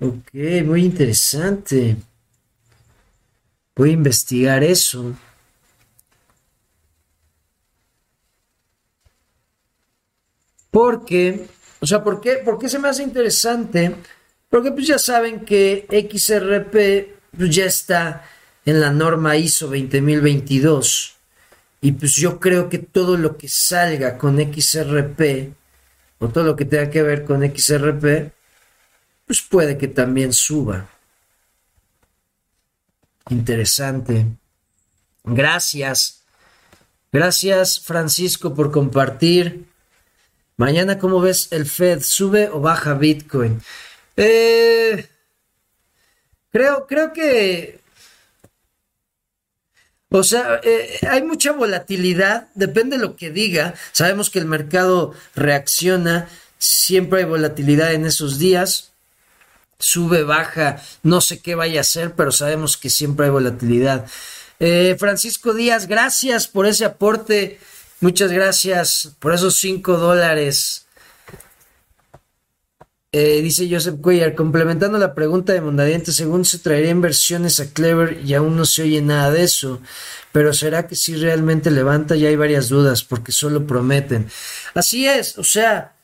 Ok, muy interesante. Voy a investigar eso. Porque, o sea, ¿por qué, ¿por qué se me hace interesante? Porque pues ya saben que XRP pues, ya está en la norma ISO 20022 y pues yo creo que todo lo que salga con XRP o todo lo que tenga que ver con XRP pues puede que también suba. Interesante. Gracias. Gracias Francisco por compartir. Mañana, ¿cómo ves el Fed? ¿Sube o baja Bitcoin? Eh, creo, creo que. O sea, eh, hay mucha volatilidad, depende de lo que diga. Sabemos que el mercado reacciona, siempre hay volatilidad en esos días. Sube, baja, no sé qué vaya a hacer, pero sabemos que siempre hay volatilidad. Eh, Francisco Díaz, gracias por ese aporte. Muchas gracias por esos cinco dólares. Eh, dice Joseph Cuellar, complementando la pregunta de Mondadiente, según se traería inversiones a Clever y aún no se oye nada de eso, pero ¿será que si realmente levanta? Ya hay varias dudas porque solo prometen. Así es, o sea,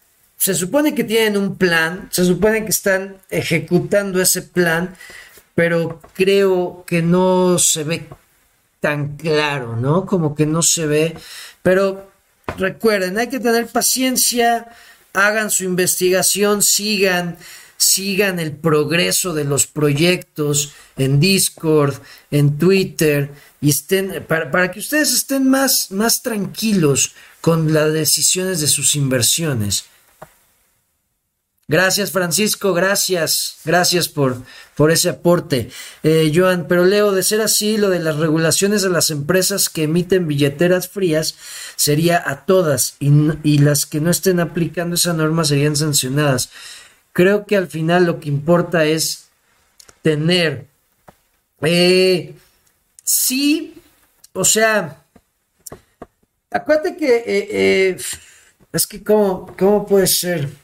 se supone que tienen un plan, se supone que están ejecutando ese plan, pero creo que no se ve tan claro, ¿no? Como que no se ve, pero recuerden, hay que tener paciencia hagan su investigación, sigan, sigan el progreso de los proyectos en Discord, en Twitter, y estén, para, que ustedes estén más, más tranquilos con las decisiones de sus inversiones. Gracias, Francisco, gracias, gracias por, por ese aporte. Eh, Joan, pero Leo, de ser así, lo de las regulaciones de las empresas que emiten billeteras frías sería a todas y, y las que no estén aplicando esa norma serían sancionadas. Creo que al final lo que importa es tener, eh, sí, o sea, acuérdate que, eh, eh, es que, ¿cómo, cómo puede ser?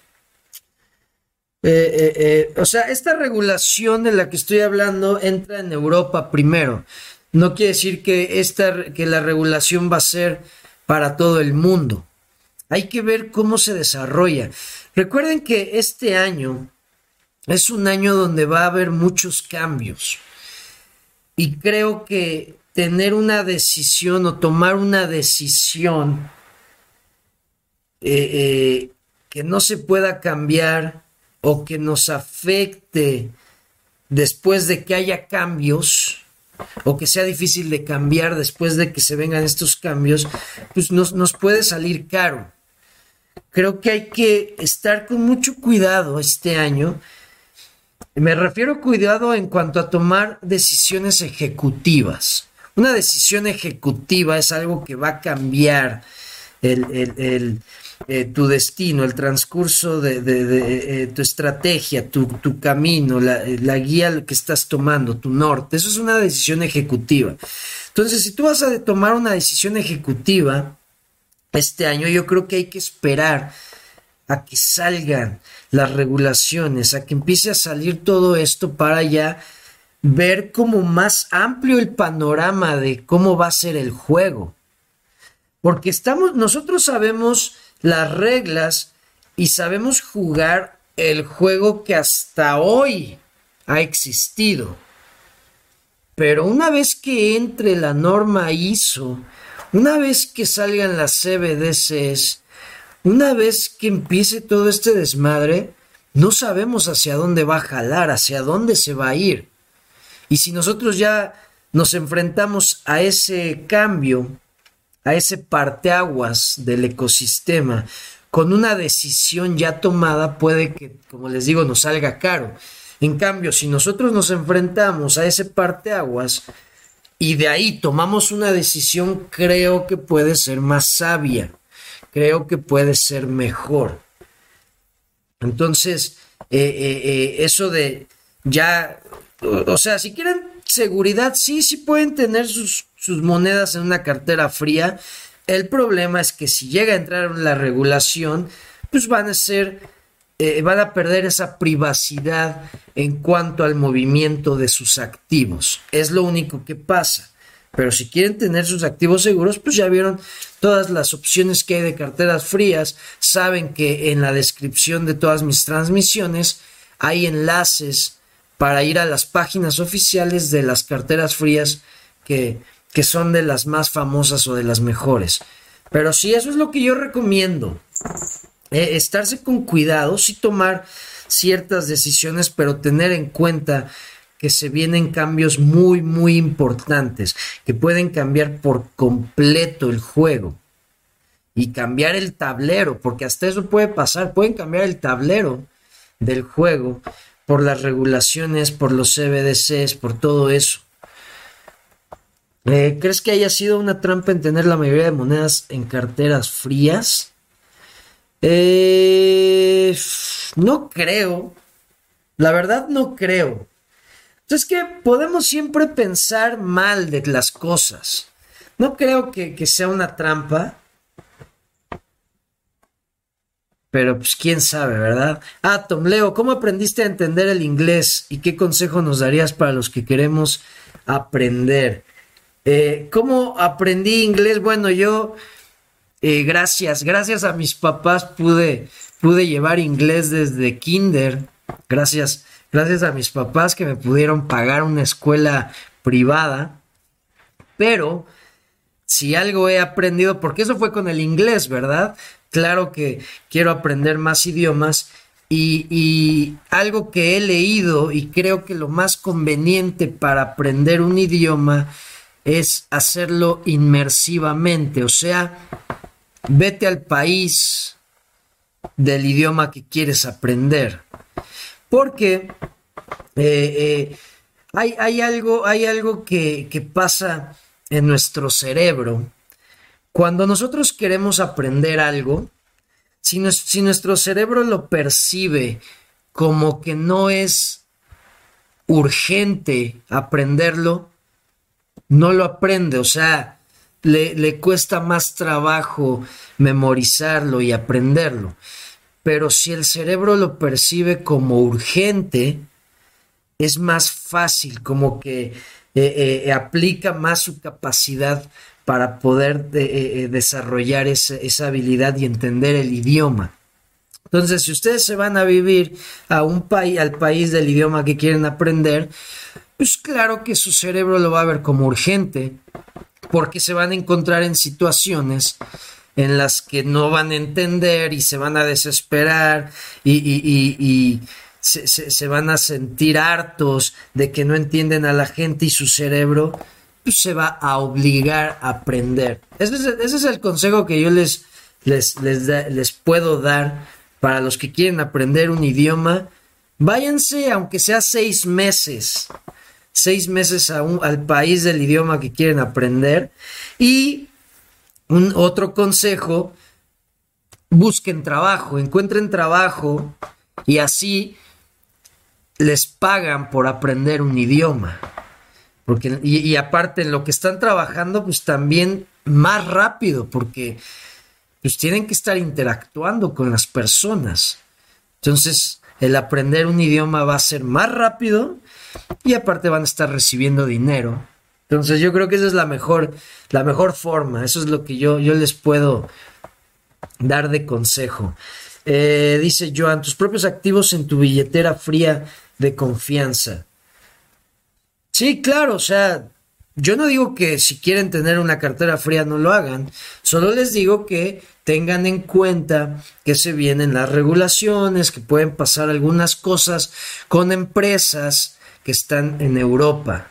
O sea, esta regulación de la que estoy hablando entra en Europa primero. No quiere decir que, esta, que la regulación va a ser para todo el mundo. Hay que ver cómo se desarrolla. Recuerden que este año es un año donde va a haber muchos cambios. Y creo que tener una decisión o tomar una decisión eh, eh, que no se pueda cambiar o que nos afecte después de que haya cambios o que sea difícil de cambiar después de que se vengan estos cambios, pues nos, nos puede salir caro. Creo que hay que estar con mucho cuidado este año me refiero cuidado en cuanto a tomar decisiones ejecutivas. Una decisión ejecutiva es algo que va a cambiar el, eh, tu destino, el transcurso de, eh, tu estrategia, tu, camino, la, la, guía que estás tomando, tu norte. Eso es una decisión ejecutiva. Entonces, si tú vas a tomar una decisión ejecutiva este año, yo creo que hay que esperar a que salgan las regulaciones, a que empiece a salir todo esto para ya ver como más amplio el panorama de cómo va a ser el juego. Porque estamos, nosotros sabemos las reglas y sabemos jugar el juego que hasta hoy ha existido. Pero una vez que entre la norma ISO, una vez que salgan las CBDCs, una vez que empiece todo este desmadre, no sabemos hacia dónde va a jalar, hacia dónde se va a ir. Y si nosotros ya nos enfrentamos a ese cambio, a ese parteaguas del ecosistema, con una decisión ya tomada, puede que, como les digo, nos salga caro. En cambio, si nosotros nos enfrentamos a ese parteaguas y de ahí tomamos una decisión, creo que puede ser más sabia creo que puede ser mejor. Entonces, eh, eh, eh, eso de ya, o, sea, si quieren seguridad, sí, sí pueden tener sus, sus monedas en una cartera fría. El problema es que si llega a entrar la regulación, pues van a ser, van a perder esa privacidad en cuanto al movimiento de sus activos. Es lo único que pasa. Pero si quieren tener sus activos seguros, pues ya vieron todas las opciones que hay de carteras frías. Saben que en la descripción de todas mis transmisiones hay enlaces para ir a las páginas oficiales de las carteras frías que, que son de las más famosas o de las mejores. Pero sí, eso es lo que yo recomiendo. Eh, estarse con cuidado, sí tomar ciertas decisiones, pero tener en cuenta que se vienen cambios muy, muy importantes, que pueden cambiar por completo el juego y cambiar el tablero, porque hasta eso puede pasar, pueden cambiar el tablero del juego por las regulaciones, por los CBDCs, por todo eso. Eh, ¿Crees que haya sido una trampa en tener la mayoría de monedas en carteras frías? Eh, no creo. La verdad no creo. Entonces que podemos siempre pensar mal de las cosas. No creo que, sea una trampa. Pero pues quién sabe, ¿verdad? Ah, Tom Leo, ¿cómo aprendiste a entender el inglés y qué consejo nos darías para los que queremos aprender? Eh, ¿Cómo aprendí inglés? Bueno, yo, eh, gracias, gracias a mis papás pude, pude llevar inglés desde kinder. Gracias gracias a mis papás que me pudieron pagar una escuela privada, pero si algo he aprendido, porque eso fue con el inglés, ¿verdad? Claro que quiero aprender más idiomas y, y, algo que he leído y creo que lo más conveniente para aprender un idioma es hacerlo inmersivamente, o sea, vete al país, del idioma que quieres aprender. Porque eh, eh, hay, algo, hay algo que, pasa en nuestro cerebro. Cuando nosotros queremos aprender algo, si, si nuestro cerebro lo percibe como que no es urgente aprenderlo, no lo aprende, o sea, le, le, cuesta más trabajo memorizarlo y aprenderlo. Pero si el cerebro lo percibe como urgente, es más fácil, como que eh, eh, aplica más su capacidad para poder eh, desarrollar esa, habilidad y entender el idioma. Entonces, si ustedes se van a vivir a un país, al país del idioma que quieren aprender, pues claro que su cerebro lo va a ver como urgente, porque se van a encontrar en situaciones en las que no van a entender y se van a desesperar y, se, van a sentir hartos de que no entienden a la gente y su cerebro pues, se va a obligar a aprender. Ese es, el consejo que yo les, les, les, puedo dar para los que quieren aprender un idioma. Váyanse, aunque sea seis meses, seis meses a al país del idioma que quieren aprender. Y un otro consejo, busquen trabajo, encuentren trabajo y así les pagan por aprender un idioma. Porque, y, aparte en lo que están trabajando, pues también más rápido, porque pues tienen que estar interactuando con las personas. Entonces, el aprender un idioma va a ser más rápido y aparte van a estar recibiendo dinero. Entonces, yo creo que esa es la mejor, la mejor forma. Eso es lo que yo, yo les puedo dar de consejo. Eh, dice Joan, tus propios activos en tu billetera fría de confianza. Sí, claro, o sea, yo no digo que si quieren tener una cartera fría no lo hagan, solo les digo que tengan en cuenta que se vienen las regulaciones, que pueden pasar algunas cosas con empresas que están en Europa.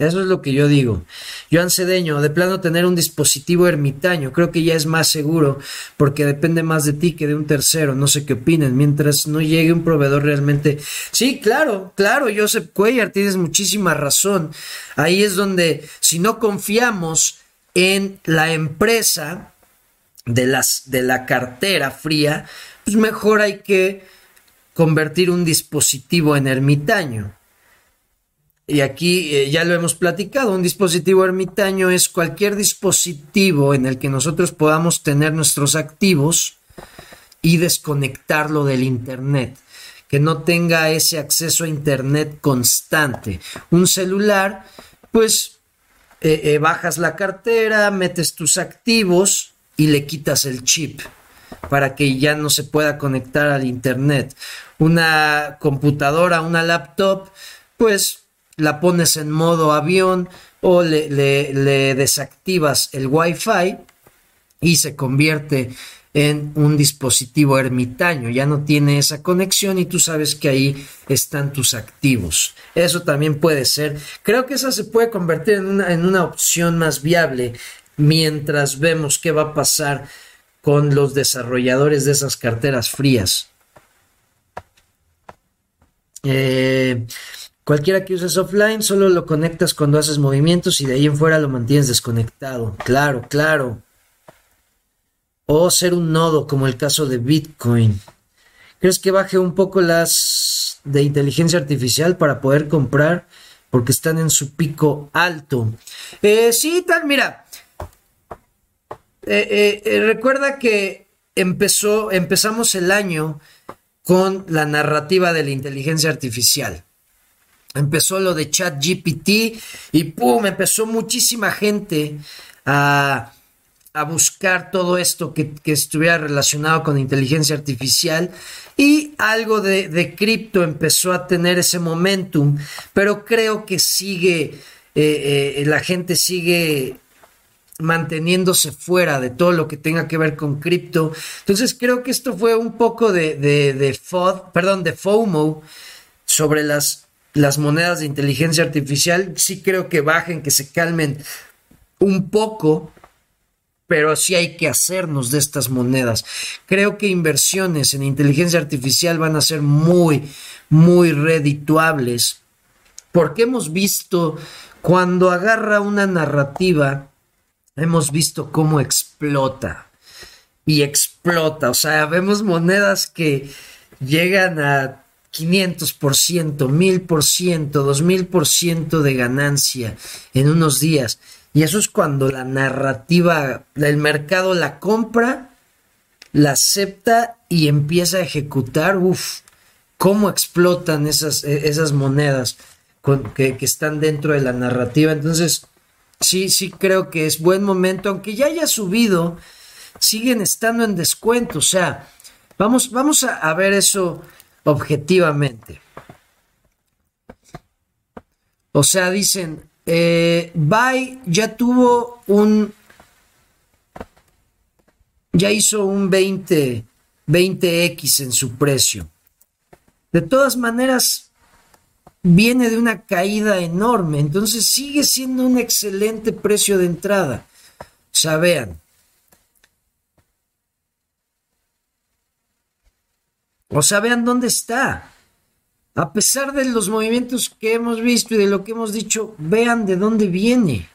Eso es lo que yo digo. Joan Cedeño, de plano tener un dispositivo ermitaño, creo que ya es más seguro porque depende más de ti que de un tercero, no sé qué opinen, mientras no llegue un proveedor realmente. Sí, claro, claro, Joseph Cuellar, tienes muchísima razón. Ahí es donde, si no confiamos en la empresa de, las, de la cartera fría, pues mejor hay que convertir un dispositivo en ermitaño. Y aquí eh, ya lo hemos platicado, un dispositivo ermitaño es cualquier dispositivo en el que nosotros podamos tener nuestros activos y desconectarlo del Internet, que no tenga ese acceso a Internet constante. Un celular, pues eh, eh, bajas la cartera, metes tus activos y le quitas el chip para que ya no se pueda conectar al Internet. Una computadora, una laptop, pues la pones en modo avión o le, desactivas el Wi-Fi y se convierte en un dispositivo ermitaño, ya no tiene esa conexión y tú sabes que ahí están tus activos. Eso también puede ser. Creo que esa se puede convertir en una, en una opción más viable mientras vemos qué va a pasar con los desarrolladores de esas carteras frías. Eh, Cualquiera que uses offline solo lo conectas cuando haces movimientos y de ahí en fuera lo mantienes desconectado. Claro, claro. O ser un nodo como el caso de Bitcoin. ¿Crees que baje un poco las de inteligencia artificial para poder comprar porque están en su pico alto? Eh, sí, tal, mira. Eh, eh, recuerda que empezó, empezamos el año con la narrativa de la inteligencia artificial empezó lo de ChatGPT y ¡pum! empezó muchísima gente a, buscar todo esto que, estuviera relacionado con inteligencia artificial y algo de, cripto empezó a tener ese momentum, pero creo que sigue, eh, eh, la gente sigue manteniéndose fuera de todo lo que tenga que ver con cripto. Entonces creo que esto fue un poco de, de, perdón, de FOMO sobre las las monedas de inteligencia artificial, sí creo que bajen, que se calmen un poco, pero sí hay que hacernos de estas monedas. Creo que inversiones en inteligencia artificial van a ser muy, muy redituables, porque hemos visto cuando agarra una narrativa, hemos visto cómo explota y explota. O sea, vemos monedas que llegan a 500%, 1000%, 2000% de ganancia en unos días. Y eso es cuando la narrativa del mercado la compra, la acepta y empieza a ejecutar. Uf, cómo explotan esas, e, monedas que, están dentro de la narrativa. Entonces, sí, sí creo que es buen momento, aunque ya haya subido, siguen estando en descuento. O sea, vamos, vamos a, ver eso objetivamente. O sea, dicen, eh, ya tuvo un, ya hizo un 20, 20x en su precio. De todas maneras, viene de una caída enorme, entonces sigue siendo un excelente precio de entrada. O sea, vean. O sea, vean dónde está. A pesar de los movimientos que hemos visto y de lo que hemos dicho, vean de dónde viene.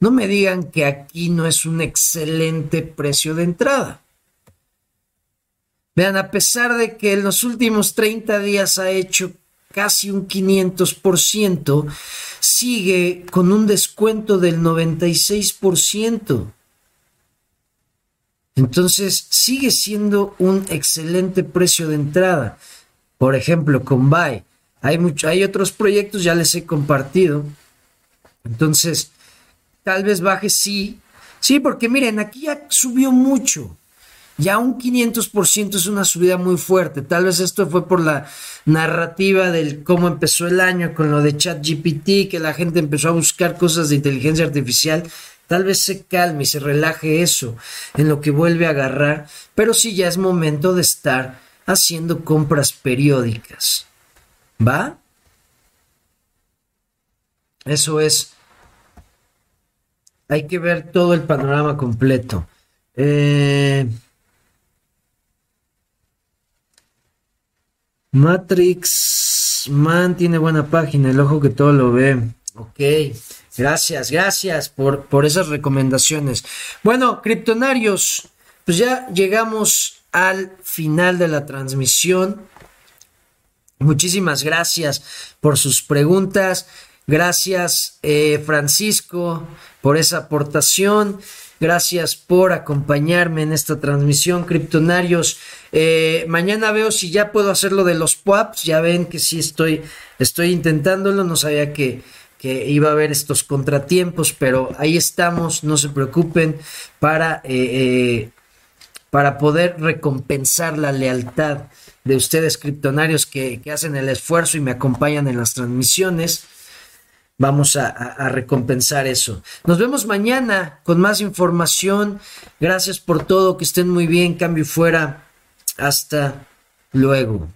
No me digan que aquí no es un excelente precio de entrada. Vean, a pesar de que en los últimos 30 días ha hecho casi un 500%, sigue con un descuento del 96%. Entonces sigue siendo un excelente precio de entrada. Por ejemplo, con Buy. Hay, mucho, hay otros proyectos, ya les he compartido. Entonces, tal vez baje sí. Sí, porque miren, aquí ya subió mucho. Ya un 500% es una subida muy fuerte. Tal vez esto fue por la narrativa del cómo empezó el año con lo de ChatGPT, que la gente empezó a buscar cosas de inteligencia artificial. Tal vez se calme y se relaje eso en lo que vuelve a agarrar, pero sí ya es momento de estar haciendo compras periódicas. ¿Va? Eso es. Hay que ver todo el panorama completo. Eh, Matrix Man tiene buena página, el ojo que todo lo ve. Ok, gracias, gracias por, por esas recomendaciones. Bueno, criptonarios, pues ya llegamos al final de la transmisión. Muchísimas gracias por sus preguntas. Gracias, eh, Francisco, por esa aportación. Gracias por acompañarme en esta transmisión, criptonarios. Eh, mañana veo si ya puedo hacer lo de los PUAPs. Ya ven que sí estoy, estoy intentándolo. No sabía que, que iba a haber estos contratiempos, pero ahí estamos. No se preocupen para eh, para poder recompensar la lealtad de ustedes, criptonarios, que, hacen el esfuerzo y me acompañan en las transmisiones. Vamos a, recompensar eso. Nos vemos mañana con más información. Gracias por todo, que estén muy bien, cambio fuera. Hasta luego.